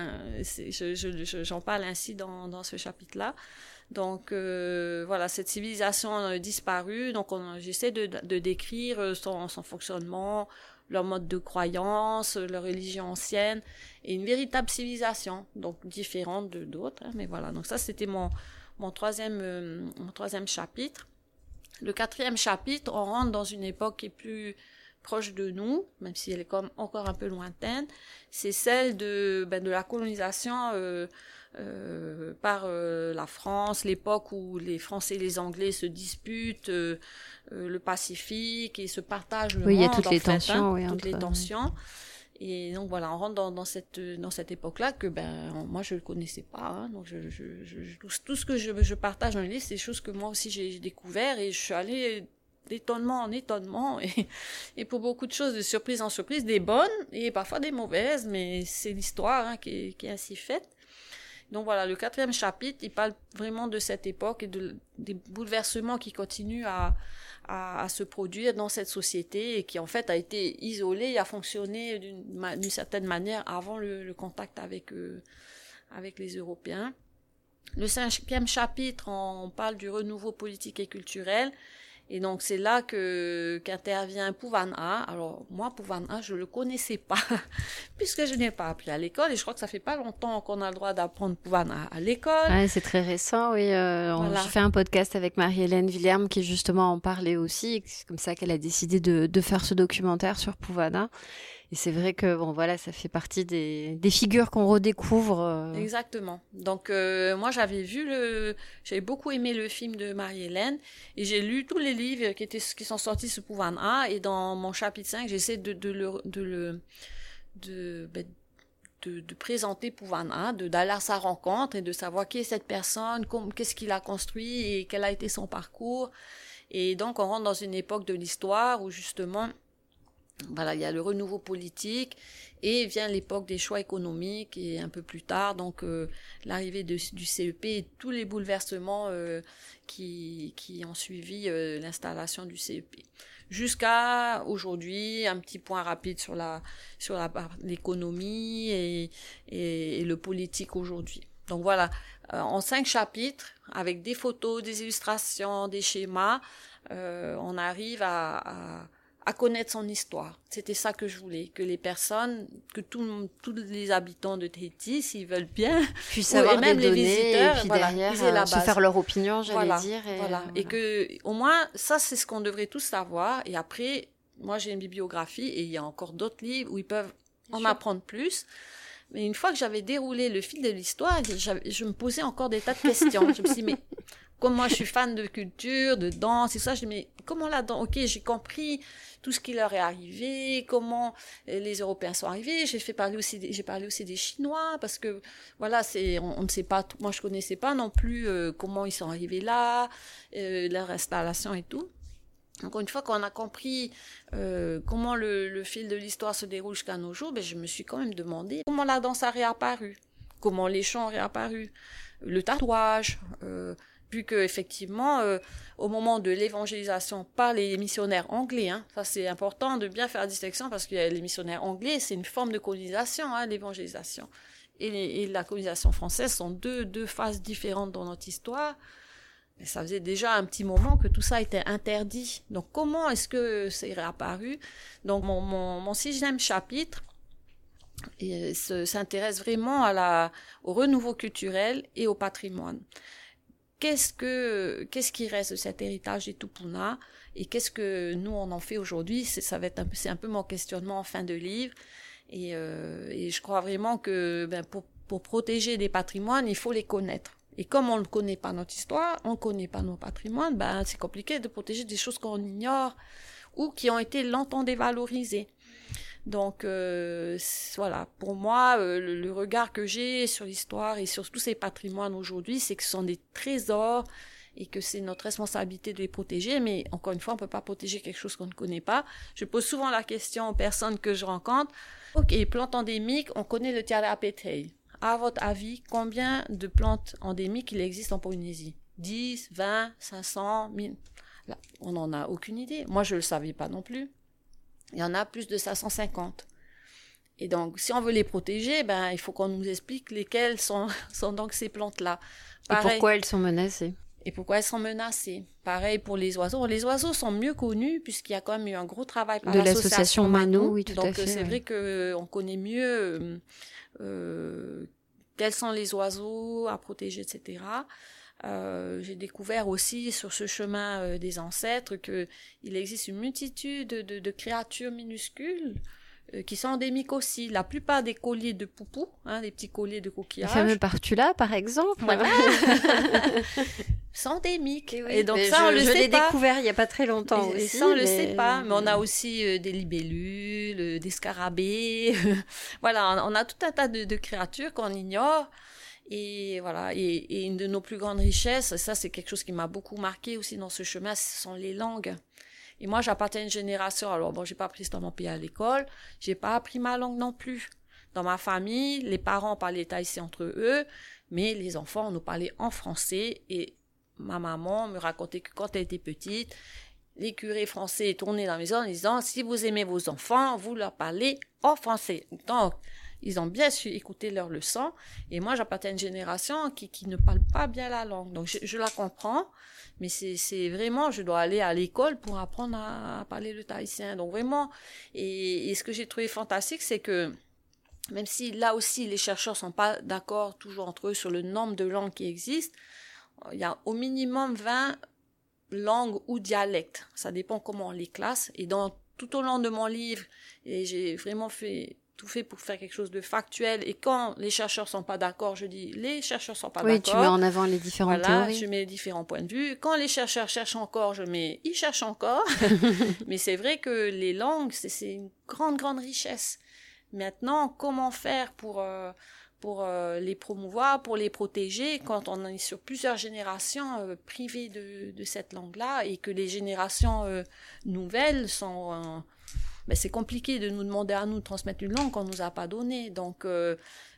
je, je, j'en parle ainsi dans dans ce chapitre là donc euh, voilà, cette civilisation a disparu. Donc j'essaie de, décrire son, son, fonctionnement, leur mode de croyance, leur religion ancienne, et une véritable civilisation, donc différente de d'autres. Hein, mais voilà, donc ça c'était mon, mon, troisième, euh, mon troisième chapitre. Le quatrième chapitre, on rentre dans une époque qui est plus proche de nous, même si elle est comme encore un peu lointaine, c'est celle de, ben, de la colonisation euh, euh, par euh, la France, l'époque où les Français et les Anglais se disputent euh, euh, le Pacifique et se partagent le oui, monde. il y a toutes les fait, hein, tensions. oui, toutes les tensions. Et donc voilà, on rentre dans, dans cette dans cette époque-là que ben moi je ne connaissais pas. Hein, donc je, je, je, tout, ce que je, je partage dans le livre, c'est des choses que moi aussi j'ai découvert et je suis allée d'étonnement en étonnement et, et pour beaucoup de choses de surprise en surprise, des bonnes et parfois des mauvaises, mais c'est l'histoire hein, qui, qui est ainsi faite. Donc voilà, le quatrième chapitre, il parle vraiment de cette époque et de, des bouleversements qui continuent à, à, se produire dans cette société et qui en fait a été isolée et a fonctionné d'une certaine manière avant le, le contact avec, euh, avec les Européens. Le cinquième chapitre, on parle du renouveau politique et culturel. Et donc c'est là que qu'intervient Pouvana. Alors moi Pouvana, je le connaissais pas puisque je n'ai pas appris à l'école et je crois que ça fait pas longtemps qu'on a le droit d'apprendre Pouvana à l'école. Ouais, c'est très récent, oui. Euh, on- Voilà. J'ai fait un podcast avec Marie-Hélène Villerme qui justement en parlait aussi. C'est comme ça qu'elle a décidé de, de faire ce documentaire sur Pouvana. Et c'est vrai que bon voilà, ça fait partie des, figures qu'on redécouvre. euh, Exactement. Donc euh, moi j'avais vu le, j'avais beaucoup aimé le film de Marie-Hélène et j'ai lu tous les livres qui étaient qui sont sortis sur Pouvana et dans mon chapitre 5 j'essaie de, de le de le de, ben, de, présenter Pouvana, de d'aller à sa rencontre et de savoir qui est cette personne, qu'est-ce qu'il a construit et quel a été son parcours. Et donc on rentre dans une époque de l'histoire où justement voilà, il y a le renouveau politique et vient l'époque des choix économiques et un peu plus tard, donc euh, l'arrivée du CEP et tous les bouleversements euh, qui, qui ont suivi euh, l'installation du CEP. Jusqu'à aujourd'hui, un petit point rapide sur la sur la l'économie et, et, et le politique aujourd'hui. Donc voilà, euh, en cinq chapitres, avec des photos, des illustrations, des schémas, euh, on arrive à, à à connaître son histoire. C'était ça que je voulais, que les personnes, que tout- tous les habitants de Tahiti, s'ils veulent bien, puissent Oui, avoir et même les données visiteurs, et puis voilà, derrière ils aient la euh, se base. faire leur opinion, j'allais voilà, dire. Et, voilà. euh, Et que, au moins, ça, c'est ce qu'on devrait tous savoir. Et après, moi, j'ai une bibliographie et il y a encore d'autres livres où ils peuvent en sûr. apprendre plus. Mais une fois que j'avais déroulé le fil de l'histoire, je me posais encore des tas de questions. je me suis dit, mais comme moi, je suis fan de culture, de danse et ça, je dis, mais comment là-dedans Ok, j'ai compris tout ce qui leur est arrivé, comment euh, les Européens sont arrivés. J'ai fait parler aussi, j'ai parlé aussi des Chinois parce que voilà, c'est, on, ne sait pas. Moi, je connaissais pas non plus euh, comment ils sont arrivés là, euh, leur installation et tout. Encore une fois, quand on a compris euh, comment le, fil de l'histoire se déroule jusqu'à nos jours, ben, je me suis quand même demandé comment la danse a réapparu, comment les chants ont réapparu, le tatouage, vu que effectivement, euh, au moment de l'évangélisation par les missionnaires anglais, hein, ça c'est important de bien faire la distinction parce que les missionnaires anglais, c'est une forme de colonisation, hein, l'évangélisation. Et, la colonisation française sont deux, deux phases différentes dans notre histoire. Mais ça faisait déjà un petit moment que tout ça était interdit. Donc comment est-ce que c'est réapparu? Donc mon, sixième chapitre s'intéresse vraiment au renouveau culturel et au patrimoine. Qu'est-ce que qu'est-ce qui reste de cet héritage des Tupuna et qu'est-ce que nous on en fait aujourd'hui? C'est ça va être un peu c'est un peu mon questionnement en fin de livre et, euh, je crois vraiment que ben, pour pour protéger des patrimoines il faut les connaître. Et comme on ne connaît pas notre histoire, on ne connaît pas nos patrimoines, ben, c'est compliqué de protéger des choses qu'on ignore ou qui ont été longtemps dévalorisées. Donc euh, voilà, pour moi, euh, le, regard que j'ai sur l'histoire et sur tous ces patrimoines aujourd'hui, c'est que ce sont des trésors et que c'est notre responsabilité de les protéger. Mais encore une fois, on ne peut pas protéger quelque chose qu'on ne connaît pas. Je pose souvent la question aux personnes que je rencontre. Ok, plantes endémiques, on connaît le Tiarapetei. À votre avis, combien de plantes endémiques il existe en Polynésie? 10, 20, 500, 1000 Là, On n'en a aucune idée. Moi, je ne le savais pas non plus. Il y en a plus de 550. Et donc, si on veut les protéger, ben, il faut qu'on nous explique lesquelles sont, sont donc ces plantes-là. Et pourquoi elles sont menacées et pourquoi elles sont menacées. Pareil pour les oiseaux. Les oiseaux sont mieux connus puisqu'il y a quand même eu un gros travail par de l'association Mano. Oui, tout Donc à fait, c'est vrai que on connaît mieux euh, euh, quels sont les oiseaux à protéger, etc. Euh, j'ai découvert aussi sur ce chemin euh, des ancêtres que il existe une multitude de, de créatures minuscules euh, qui sont endémiques aussi. La plupart des colliers de poupou, hein, des petits colliers de coquillages. Le fameux partula, par exemple. Voilà. sont endémiques. Et, donc ça, on le sait pas. découvert il n'y a pas très longtemps et, aussi. ça, on le sait pas. Mais on a aussi euh, des libellules, euh, des scarabées. voilà, on a tout un tas de, de créatures qu'on ignore. Et voilà, et, une de nos plus grandes richesses, ça c'est quelque chose qui m'a beaucoup marqué aussi dans ce chemin, ce sont les langues. Et moi, j'appartiens à une génération, alors bon, j'ai pas appris dans mon pays à l'école, j'ai pas appris ma langue non plus. Dans ma famille, les parents parlaient thaïsien entre eux, mais les enfants, nous parlaient en français et ma maman me racontait que quand elle était petite, les curés français tournaient dans la maison en disant si vous aimez vos enfants, vous leur parlez en français. Donc, ils ont bien su écouter leurs leçons. Et moi, j'appartiens à une génération qui, qui ne parle pas bien la langue. Donc, je, la comprends. Mais c'est vraiment, je dois aller à l'école pour apprendre à, parler le tahitien. Donc, vraiment. Et, et ce que j'ai trouvé fantastique, c'est que même si là aussi les chercheurs sont pas d'accord toujours entre eux sur le nombre de langues qui existent, il y a au minimum 20 langues ou dialectes. Ça dépend comment on les classe. Et dans tout au long de mon livre, et j'ai vraiment fait tout fait pour faire quelque chose de factuel. Et quand les chercheurs sont pas d'accord, je dis les chercheurs sont pas d'accord. Oui, tu mets en avant les différentes voilà, théories. Je mets différents points de vue. Quand les chercheurs cherchent encore, je mets ils cherchent encore. Mais c'est vrai que les langues, c'est une grande, grande richesse. Maintenant, comment faire pour euh, pour euh, les promouvoir, pour les protéger quand on est sur plusieurs générations euh, privées de, de cette langue-là et que les générations nouvelles sont ben c'est compliqué de nous demander à nous de transmettre une langue qu'on nous a pas donnée. Donc euh,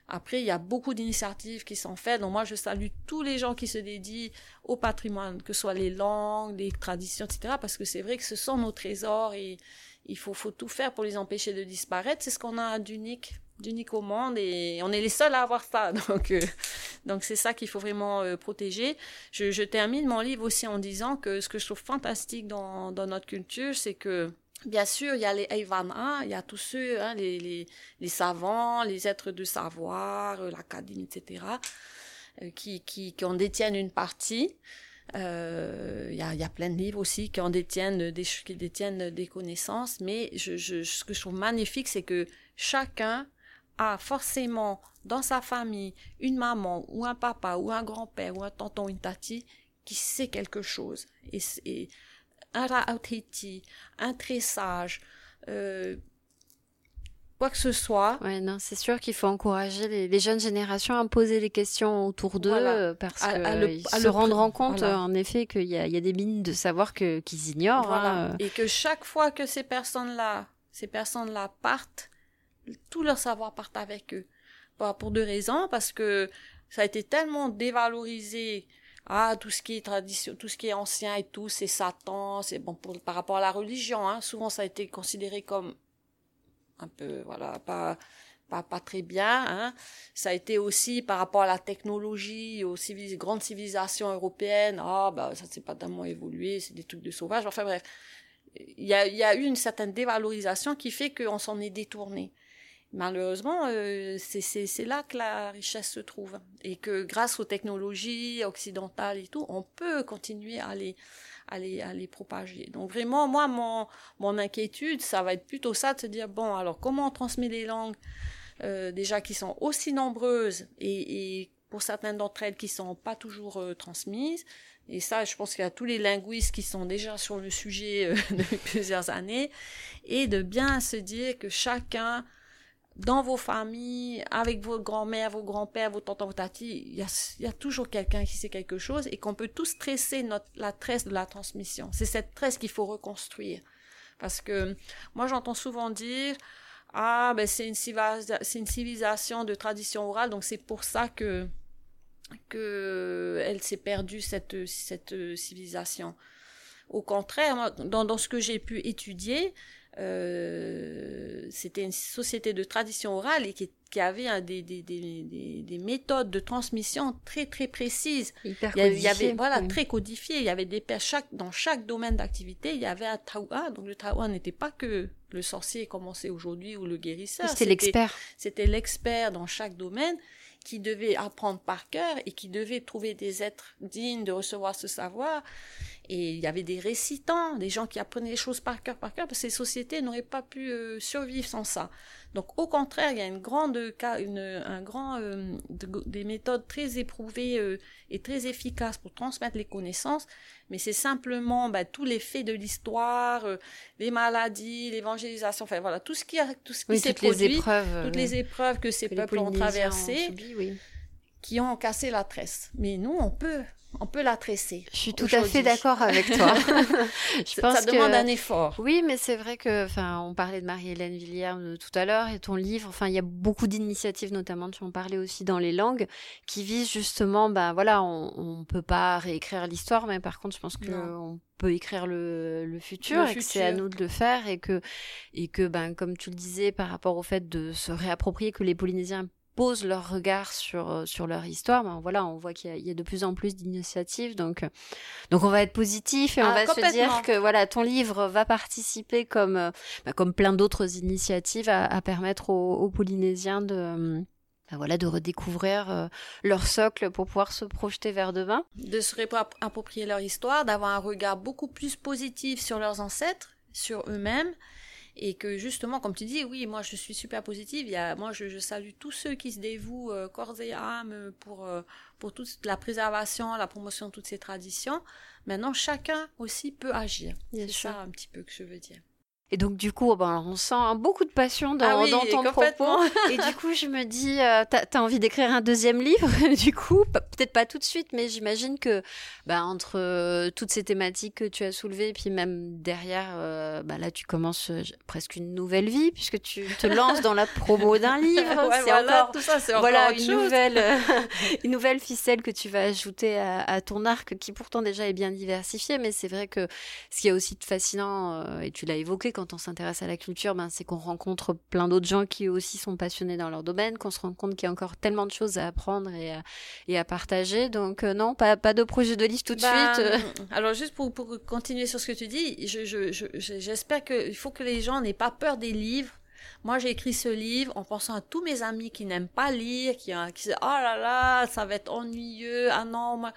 après, il y a beaucoup d'initiatives qui sont faites. Donc moi, je salue tous les gens qui se dédient au patrimoine, que ce soit les langues, les traditions, etc. Parce que c'est vrai que ce sont nos trésors et il faut, faut tout faire pour les empêcher de disparaître. C'est ce qu'on a d'unique d'unique au monde et on est les seuls à avoir ça. Donc, euh, donc c'est ça qu'il faut vraiment euh, protéger. Je, je termine mon livre aussi en disant que ce que je trouve fantastique dans, dans notre culture, c'est que Bien sûr, il y a les Eivana, il y a tous ceux, hein, les, les, savants, les êtres de savoir, euh, l'académie, etc., euh, qui, qui, qui en détiennent une partie. Euh, il y, a, y a plein de livres aussi qui en détiennent des, qui détiennent des connaissances, mais ce que je trouve magnifique, c'est que chacun a forcément dans sa famille une maman ou un papa ou un grand-père ou un tonton, une tati qui sait quelque chose. Et un Ra'autiti, un tressage, euh, quoi que ce soit. Ouais, non, c'est sûr qu'il faut encourager les, les, jeunes générations à poser les questions autour d'eux Voilà. parce À- le- à se le- rendront compte, voilà. euh, en effet, qu'il y y a des mines de savoir que, qu'ils ignorent. Voilà. hein. Et que chaque fois que ces personnes-là, ces personnes-là partent, tout leur savoir part avec eux. Pour deux raisons, parce que ça a été tellement dévalorisé. Ah, tout ce qui est tradition, tout ce qui est ancien et tout, c'est Satan, c'est bon par rapport à la religion, hein. Souvent, ça a été considéré comme un peu, voilà, pas, pas, pas très bien, hein. Ça a été aussi par rapport à la technologie, aux grandes civilisations européennes. Ah, bah, ça c'est pas tellement évolué, c'est des trucs de sauvages. Enfin bref. Il y a, il y a eu une certaine dévalorisation qui fait qu'on s'en est détourné. Malheureusement, euh, c'est- là que la richesse se trouve. Et que grâce aux technologies occidentales et tout, on peut continuer à les, à les, à les propager. Donc vraiment, moi, mon, mon inquiétude, ça va être plutôt ça de se dire, bon, alors comment on transmet les langues euh, déjà qui sont aussi nombreuses et, pour certaines d'entre elles qui sont pas toujours euh, transmises. Et ça, je pense qu'il y a tous les linguistes qui sont déjà sur le sujet depuis plusieurs années. Et de bien se dire que chacun dans vos familles, avec vos grands-mères, vos grands-pères, vos tontons, vos tatis, il y a, toujours quelqu'un qui sait quelque chose et qu'on peut tous tresser la tresse de la transmission. C'est cette tresse qu'il faut reconstruire. Parce que moi, j'entends souvent dire, ah, ben c'est une, civilisation de tradition orale, donc c'est pour ça que, que elle s'est perdue, cette, cette civilisation. Au contraire, dans ce que j'ai pu étudier, euh, c'était une société de tradition orale et qui, qui avait des, des, des, des, méthodes de transmission très très précises. Hyper il y avait, voilà, très codifié. Il y avait des chaque, dans chaque domaine d'activité, il y avait un taoua. Donc le taoua n'était pas que le sorcier comme on sait aujourd'hui ou le guérisseur. C'était l'expert. C'était l'expert dans chaque domaine qui devait apprendre par cœur et qui devait trouver des êtres dignes de recevoir ce savoir. Et il y avait des récitants, des gens qui apprenaient les choses par cœur, par cœur, parce que ces sociétés n'auraient pas pu euh, survivre sans ça. Donc au contraire, il y a une grande, une, un grand, euh, des méthodes très éprouvées euh, et très efficaces pour transmettre les connaissances, mais c'est simplement bah, tous les faits de l'histoire, les maladies, l'évangélisation, enfin voilà, tout ce qui a, tout ce qui s'est produit, les épreuves, toutes les épreuves que ces peuples ont traversées, qui ont cassé la tresse. Mais nous, on peut, on peut la tresser. Je suis tout à fait d'accord avec toi. je pense ça demande un effort. Oui, mais c'est vrai que, enfin, on parlait de Marie-Hélène Villiers tout à l'heure et ton livre. Enfin, il y a beaucoup d'initiatives, notamment tu en parlais aussi dans les langues, qui visent justement, ben voilà, on, ne peut pas réécrire l'histoire, mais par contre, je pense que on peut écrire le, le futur et que c'est à nous de le faire et que et que ben comme tu le disais par rapport au fait de se réapproprier que les Polynésiens posent leur regard sur euh, sur leur histoire, ben voilà, on voit qu'il y, a de plus en plus d'initiatives, donc euh, donc on va être positif et on ah, va se dire que voilà, ton livre va participer comme euh, ben, comme plein d'autres initiatives à, permettre aux, Polynésiens de ben voilà, de redécouvrir leur socle pour pouvoir se projeter vers demain. De se réapproprier leur histoire, d'avoir un regard beaucoup plus positif sur leurs ancêtres, sur eux-mêmes, et que justement, comme tu dis, oui, moi je suis super positive. Il y a, moi je, je salue tous ceux qui se dévouent euh, corps et âme pour euh, pour toute la préservation, la promotion de toutes ces traditions. Maintenant, chacun aussi peut agir. C'est ça un petit peu que je veux dire. Et donc du coup, ben, on sent beaucoup de passion dans, ah dans ton propos. Et du coup, je me dis, euh, t'as as envie d'écrire un deuxième livre Du coup, peut-être pas tout de suite, mais j'imagine que bah, entre euh, toutes ces thématiques que tu as soulevées, puis même derrière, euh, bah, là, tu commences euh, presque une nouvelle vie puisque tu te lances dans la promo d'un livre. c'est encore, tout ça, c'est voilà une nouvelle, une nouvelle ficelle que tu vas ajouter à, à, ton arc, qui pourtant déjà est bien diversifié. Mais c'est vrai que ce qui est aussi fascinant, et tu l'as évoqué quand on s'intéresse à la culture, ben, c'est qu'on rencontre plein d'autres gens qui aussi sont passionnés dans leur domaine, qu'on se rend compte qu'il y a encore tellement de choses à apprendre et à, et à partager. Donc euh, non, pas, pas de projet de livre tout de ben, suite. Alors juste pour, pour continuer sur ce que tu dis, j'espère je, je, qu'il faut que les gens n'aient pas peur des livres. Moi, j'ai écrit ce livre en pensant à tous mes amis qui n'aiment pas lire, qui, qui disent oh là là, ça va être ennuyeux. Ah non, moi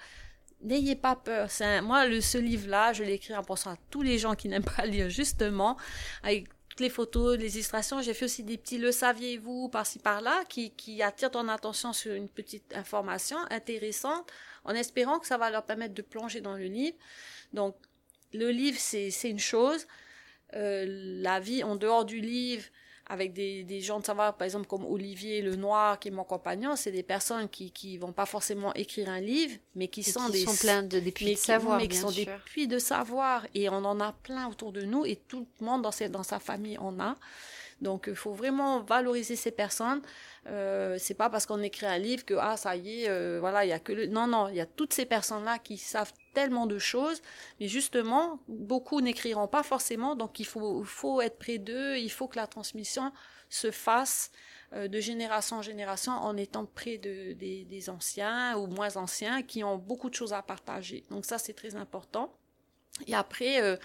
N'ayez pas peur. Moi, le, ce livre-là, je l'ai écrit en pensant à tous les gens qui n'aiment pas lire, justement, avec toutes les photos, les illustrations. J'ai fait aussi des petits le saviez-vous par-ci par-là qui, qui attirent ton attention sur une petite information intéressante en espérant que ça va leur permettre de plonger dans le livre. Donc, le livre, c'est une chose. Euh, la vie en dehors du livre, avec des, des, gens de savoir, par exemple comme Olivier Le Noir, qui est mon compagnon, c'est des personnes qui qui vont pas forcément écrire un livre, mais qui sont des sont pleins de des puits de savoir, mais qui sont des puits de savoir, et on en a plein autour de nous, et tout le monde dans, dans sa famille en a. Donc, il faut vraiment valoriser ces personnes. Euh, c'est pas parce qu'on écrit un livre que ah ça y est, euh, voilà, il y a que le... non non, il y a toutes ces personnes-là qui savent tellement de choses, mais justement beaucoup n'écriront pas forcément. Donc, il faut faut être près d'eux, il faut que la transmission se fasse euh, de génération en génération en étant près de, des, des anciens ou moins anciens qui ont beaucoup de choses à partager. Donc ça, c'est très important. Et après, euh,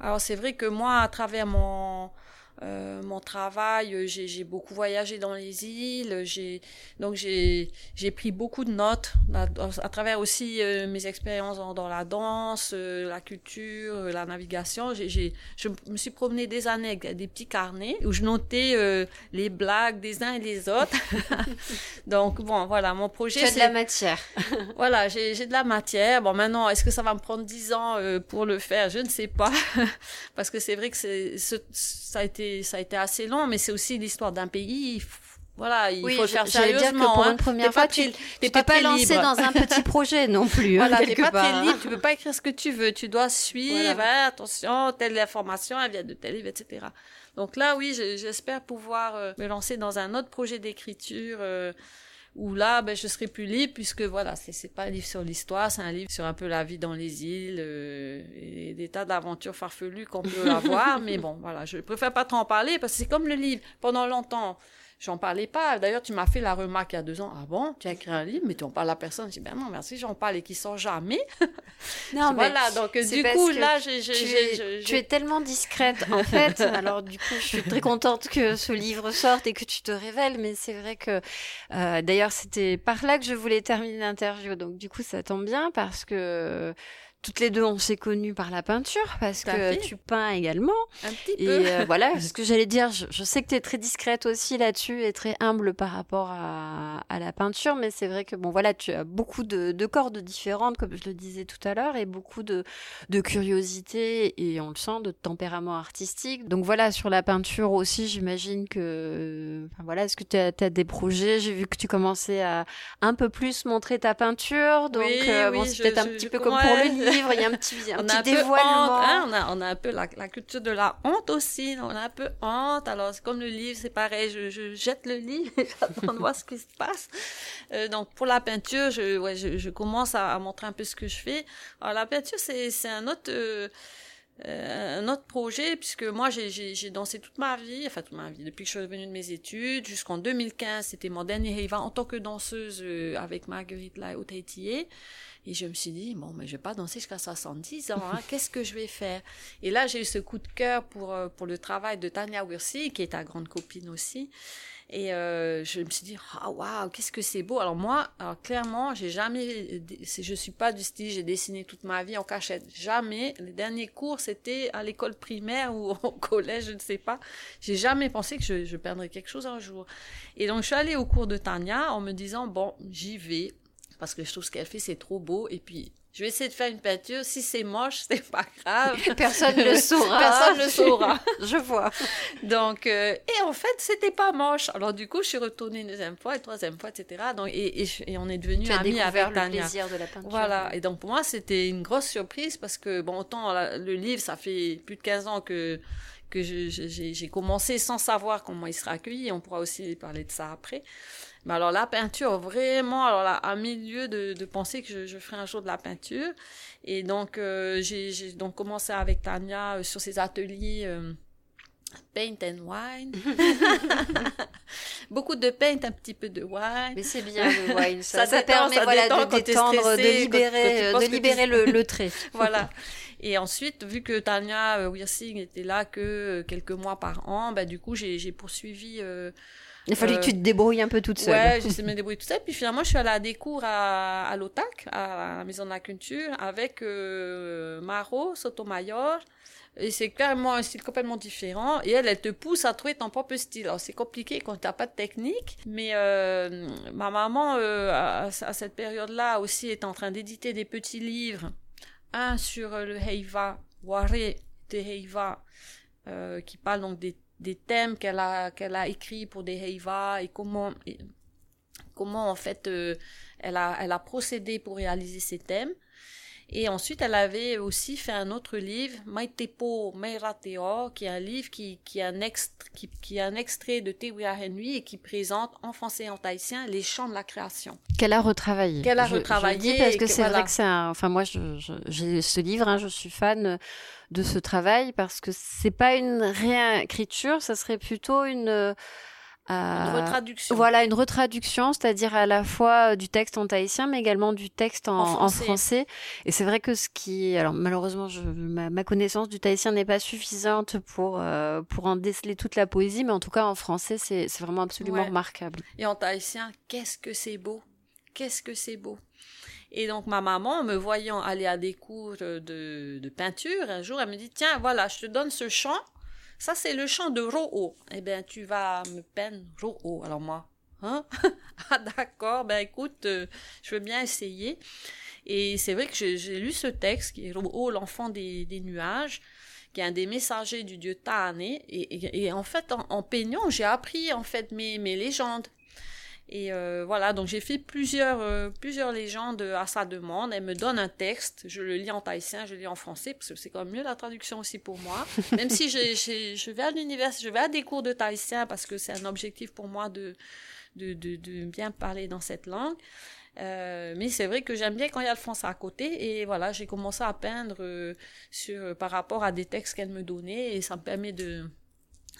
alors c'est vrai que moi, à travers mon euh, mon travail, euh, j'ai beaucoup voyagé dans les îles, j'ai donc j'ai pris beaucoup de notes à, travers aussi euh, mes expériences dans, la danse, la culture, la navigation. J'ai je me suis promenée des années avec des petits carnets où je notais les blagues des uns et des autres. donc bon, voilà, mon projet. c'est de la matière. voilà, j'ai de la matière. Bon, maintenant, est-ce que ça va me prendre dix ans pour le faire? Je ne sais pas, parce que c'est vrai que c'est ça a été été, ça a été assez long, mais c'est aussi l'histoire d'un pays. Voilà, il oui, faut le faire sérieusement. Dire que pour hein. une première fois, tu t'es pas, pas lancé dans un petit projet non plus. Voilà, hein, t'es pas très libre, tu peux pas écrire ce que tu veux, tu dois suivre, voilà. attention, telle information, elle vient de tel livre, etc. Donc là, oui, j'espère pouvoir euh, me lancer dans un autre projet d'écriture. Euh, où là, ben, je serai plus libre puisque voilà, c'est, c'est pas un livre sur l'histoire, c'est un livre sur un peu la vie dans les îles euh, et des tas d'aventures farfelues qu'on peut avoir. mais bon, voilà, je préfère pas trop en parler parce que c'est comme le livre. Pendant longtemps, J'en parlais pas. D'ailleurs, tu m'as fait la remarque il y a deux ans. Ah bon, tu as écrit un livre, mais tu en parles à personne. Je dis, ben non, merci, j'en parle et qui sort jamais. Non, mais voilà, donc du coup, là, j'ai, tu, es, tu es tellement discrète, en fait. Alors, du coup, je suis très contente que ce livre sorte et que tu te révèles, mais c'est vrai que, euh, d'ailleurs, c'était par là que je voulais terminer l'interview. Donc, du coup, ça tombe bien parce que toutes les deux, on s'est connues par la peinture parce que tu peins également. Un petit et peu. Euh, voilà, ce que j'allais dire, je, sais que tu es très discrète aussi là-dessus et très humble par rapport à, à la peinture, mais c'est vrai que bon voilà, tu as beaucoup de, de, cordes différentes, comme je le disais tout à l'heure, et beaucoup de, de curiosité et on le sent, de tempérament artistique. Donc voilà, sur la peinture aussi, j'imagine que enfin, voilà, est-ce que tu as, des projets? J'ai vu que tu commençais à un peu plus montrer ta peinture, donc oui, euh, oui, bon, c'est peut-être un petit peu comme ouais. pour le livre il y a un petit, un on petit a un dévoilement. Honte, hein, on, a, on a un peu la, la, culture de la honte aussi. On a un peu honte. Alors, comme le livre, c'est pareil. Je, je, jette le livre et j'attends de voir ce qui se passe. Euh, donc, pour la peinture, je, ouais, je, je commence à, à, montrer un peu ce que je fais. Alors, la peinture, c'est un autre... Euh, euh, un autre projet, puisque moi j'ai dansé toute ma vie, enfin toute ma vie, depuis que je suis revenue de mes études, jusqu'en 2015, c'était mon dernier rêve en tant que danseuse euh, avec Marguerite Lai au Tahiti. Et je me suis dit, bon, mais je vais pas danser jusqu'à 70 ans, hein, qu'est-ce que je vais faire? Et là, j'ai eu ce coup de cœur pour, euh, pour le travail de Tania Wirsi, qui est ta grande copine aussi. Et euh, je me suis dit, ah oh, waouh, qu'est-ce que c'est beau. Alors moi, alors clairement, j'ai jamais, je suis pas du style, j'ai dessiné toute ma vie en cachette. Jamais. Les derniers cours, c'était à l'école primaire ou au collège, je ne sais pas. J'ai jamais pensé que je, je perdrais quelque chose un jour. Et donc, je suis allée au cours de Tania en me disant, bon, j'y vais parce que je trouve ce qu'elle fait, c'est trop beau. Et puis, je vais essayer de faire une peinture. Si c'est moche, c'est pas grave. Personne ne le saura. Personne ne le saura. je vois. Donc, euh, et en fait, c'était pas moche. Alors, du coup, je suis retournée une deuxième fois, une troisième fois, etc. Donc, et, et, et on est devenus amis avec le Tania. plaisir de la peinture. Voilà. Et donc, pour moi, c'était une grosse surprise parce que, bon, autant le livre, ça fait plus de 15 ans que que j'ai commencé sans savoir comment il sera accueilli. On pourra aussi parler de ça après. Mais alors la peinture, vraiment, alors là, à milieu de, de penser que je, je, ferai un jour de la peinture. Et donc, euh, j'ai donc commencé avec Tania euh, sur ses ateliers euh, paint and wine. Beaucoup de paint, un petit peu de wine. Mais c'est bien le wine, ça, ça, ça détend, permet ça voilà, détend de détendre, de libérer, quand, quand de libérer le, le, trait. voilà. Et ensuite, vu que Tania Wirsing était là que quelques mois par an, bah, du coup, j'ai poursuivi... Euh, il fallait euh, que tu te débrouilles un peu toute seule. Ouais, j'essaie de me débrouiller toute seule. Puis finalement, je suis allée à des cours à, à l'OTAC, à la Maison de la Culture, avec euh, Maro Sotomayor. Et c'est clairement un style complètement différent. Et elle, elle te pousse à trouver ton propre style. Alors, c'est compliqué quand tu n'as pas de technique. Mais euh, ma maman, euh, à, à, cette période-là, aussi, est en train d'éditer des petits livres. Un sur le Heiva, Waré de Heiva, euh, qui parle donc des des thèmes qu'elle a qu'elle a écrits pour des Heiva et comment comment en fait euh, elle a elle a procédé pour réaliser ces thèmes et ensuite elle avait aussi fait un autre livre Maitepo Meirateo qui est un livre qui qui est un extrait qui, qui est un extrait de Tewia Henry et qui présente en français et en tahitien les chants de la création qu'elle a retravaillé qu'elle a je, retravaillé je dis parce que, que c'est voilà. vrai que c'est un enfin moi j'ai ce livre hein, je suis fan de ce travail parce que c'est pas une réécriture, ça serait plutôt une une retraduction. Voilà, une retraduction, c'est-à-dire à la fois du texte en tahitien, mais également du texte en, en français. en français. Et c'est vrai que ce qui, alors malheureusement, je, ma, ma, connaissance du tahitien n'est pas suffisante pour euh, pour en déceler toute la poésie, mais en tout cas en français, c'est c'est vraiment absolument Ouais. remarquable. Et en tahitien, qu'est-ce que c'est beau? Qu'est-ce que c'est beau? Et donc ma maman, me voyant aller à des cours de, de peinture, un jour, elle me dit, tiens, voilà, je te donne ce chant. Ça, c'est le chant de Ro'o. Eh bien, tu vas me peindre Ro'o. Alors moi, hein? Ah d'accord, ben écoute, euh, je veux bien essayer. Et c'est vrai que j'ai lu ce texte, qui est Ro'o, l'enfant des, nuages, qui est un des messagers du dieu Tahané. Et, en fait, en, peignant, j'ai appris en fait mes, mes légendes. Et euh, voilà, donc j'ai fait plusieurs, euh, plusieurs légendes à sa demande. Elle me donne un texte, je le lis en tahitien, je le lis en français, parce que c'est quand même mieux la traduction aussi pour moi. Même si je, je vais à l'université, je vais à des cours de tahitien, parce que c'est un objectif pour moi de, de, de, de bien parler dans cette langue. Euh, mais c'est vrai que j'aime bien quand il y a le français à côté. Et voilà, j'ai commencé à peindre sur, par rapport à des textes qu'elle me donnait. Et ça me permet de,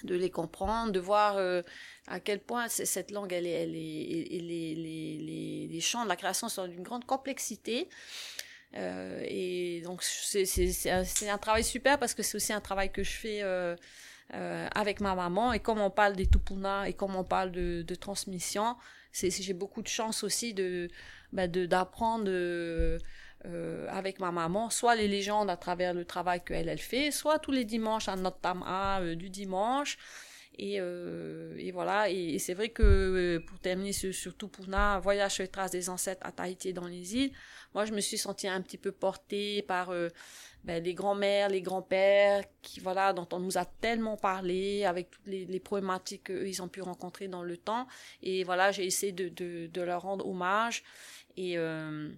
de les comprendre, de voir euh, à quel point cette langue, elle est, elle est, les, les, de la création sont d'une grande complexité. Euh, et donc c'est un, un travail super parce que c'est aussi un travail que je fais euh, avec ma maman. Et comme on parle des tupuna et comme on parle de, de transmission, j'ai beaucoup de chance aussi de bah, d'apprendre euh, avec ma maman, soit les légendes à travers le travail qu'elle elle fait, soit tous les dimanches à notre tama euh, du dimanche. Et, euh, et voilà, et, c'est vrai que euh, pour terminer sur, sur Tupuna, voyage sur les traces des ancêtres à Tahiti dans les îles, moi je me suis sentie un petit peu portée par euh, ben, les grands-mères, les grands-pères, qui voilà, dont on nous a tellement parlé, avec toutes les, les problématiques qu'ils ont pu rencontrer dans le temps. Et voilà, j'ai essayé de, de, de, leur rendre hommage. Et euh,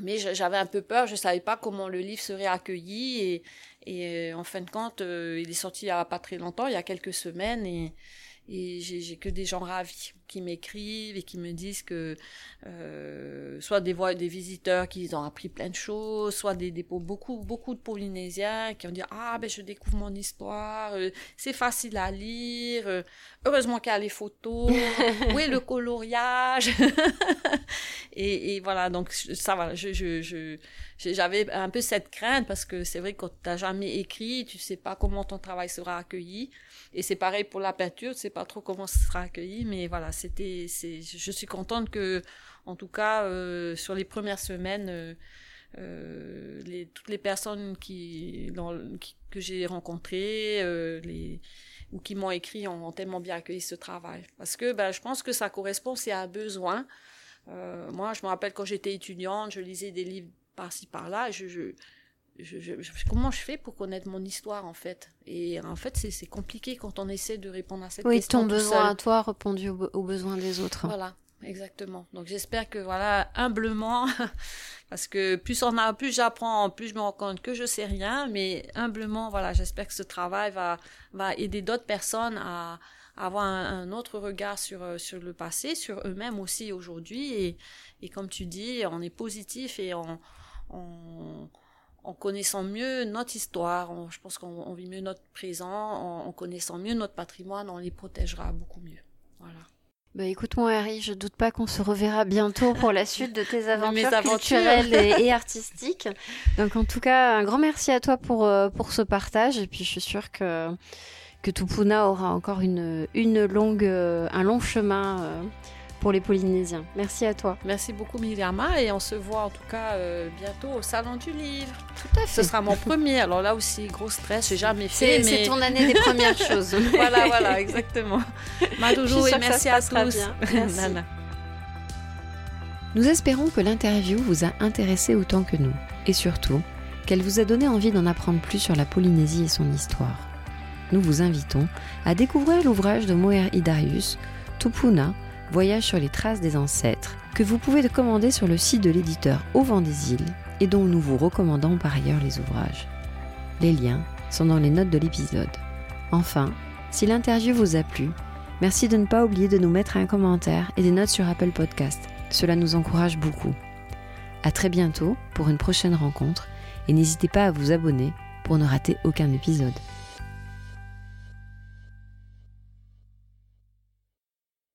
mais j'avais un peu peur, je savais pas comment le livre serait accueilli et, et en fin de compte, euh, il est sorti il y a pas très longtemps, il y a quelques semaines et j'ai que des gens ravis qui m'écrivent et qui me disent que euh, soit des voix des visiteurs qui ont appris plein de choses, soit des, des beaucoup beaucoup de Polynésiens qui ont dit ah ben je découvre mon histoire, euh, c'est facile à lire, euh, heureusement qu'il y a les photos, où est le coloriage et, et, voilà donc ça va, je je je j'avais un peu cette crainte parce que c'est vrai que quand t'as jamais écrit, tu sais pas comment ton travail sera accueilli. Et c'est pareil pour la peinture, tu sais pas trop comment ça sera accueilli, mais voilà, c'était, je suis contente que, en tout cas, euh, sur les premières semaines, euh, euh toutes les personnes que j'ai rencontrées, ou qui m'ont écrit ont, tellement bien accueilli ce travail. Parce que ben, je pense que ça correspond, c'est un besoin. Moi, je me rappelle quand j'étais étudiante, je lisais des livres par-ci par-là. Je, comment je fais pour connaître mon histoire en fait? Et en fait, c'est compliqué quand on essaie de répondre à cette question. Oui, ton besoin à toi répondu aux, besoins des autres. Voilà, exactement. Donc j'espère que voilà, humblement, parce que plus on a, plus j'apprends, plus je me rends compte que je sais rien, mais humblement, voilà, j'espère que ce travail va va aider d'autres personnes à, avoir un, autre regard sur sur le passé, sur eux-mêmes aussi aujourd'hui. Et, et comme tu dis, on est positif et on en, connaissant mieux notre histoire, je pense qu'on vit mieux notre présent, en, connaissant mieux notre patrimoine, on les protégera beaucoup mieux. Voilà. Bah écoute moi Harry, je doute pas qu'on se reverra bientôt pour la suite de tes aventures, culturelles et, artistiques. Donc en tout cas, un grand merci à toi pour euh, pour ce partage et puis je suis sûre que que Tupuna aura encore une une longue euh, un long chemin euh, pour les Polynésiens. Merci à toi. Merci beaucoup Myriama et on se voit en tout cas euh, bientôt au Salon du Livre. Tout à fait. Ce sera mon premier. Alors là aussi, gros stress, j'ai jamais fait. Mais... C'est ton année des premières choses. voilà, voilà, exactement. Madoujou et merci à tous. Merci. Nous espérons que l'interview vous a intéressé autant que nous et surtout qu'elle vous a donné envie d'en apprendre plus sur la Polynésie et son histoire. Nous vous invitons à découvrir l'ouvrage de Moer Idarius, Tupuna, Voyage sur les traces des ancêtres, que vous pouvez commander sur le site de l'éditeur Au vent des îles et dont nous vous recommandons par ailleurs les ouvrages. Les liens sont dans les notes de l'épisode. Enfin, si l'interview vous a plu, merci de ne pas oublier de nous mettre un commentaire et des notes sur Apple Podcast. Cela nous encourage beaucoup. À très bientôt pour une prochaine rencontre et n'hésitez pas à vous abonner pour ne rater aucun épisode.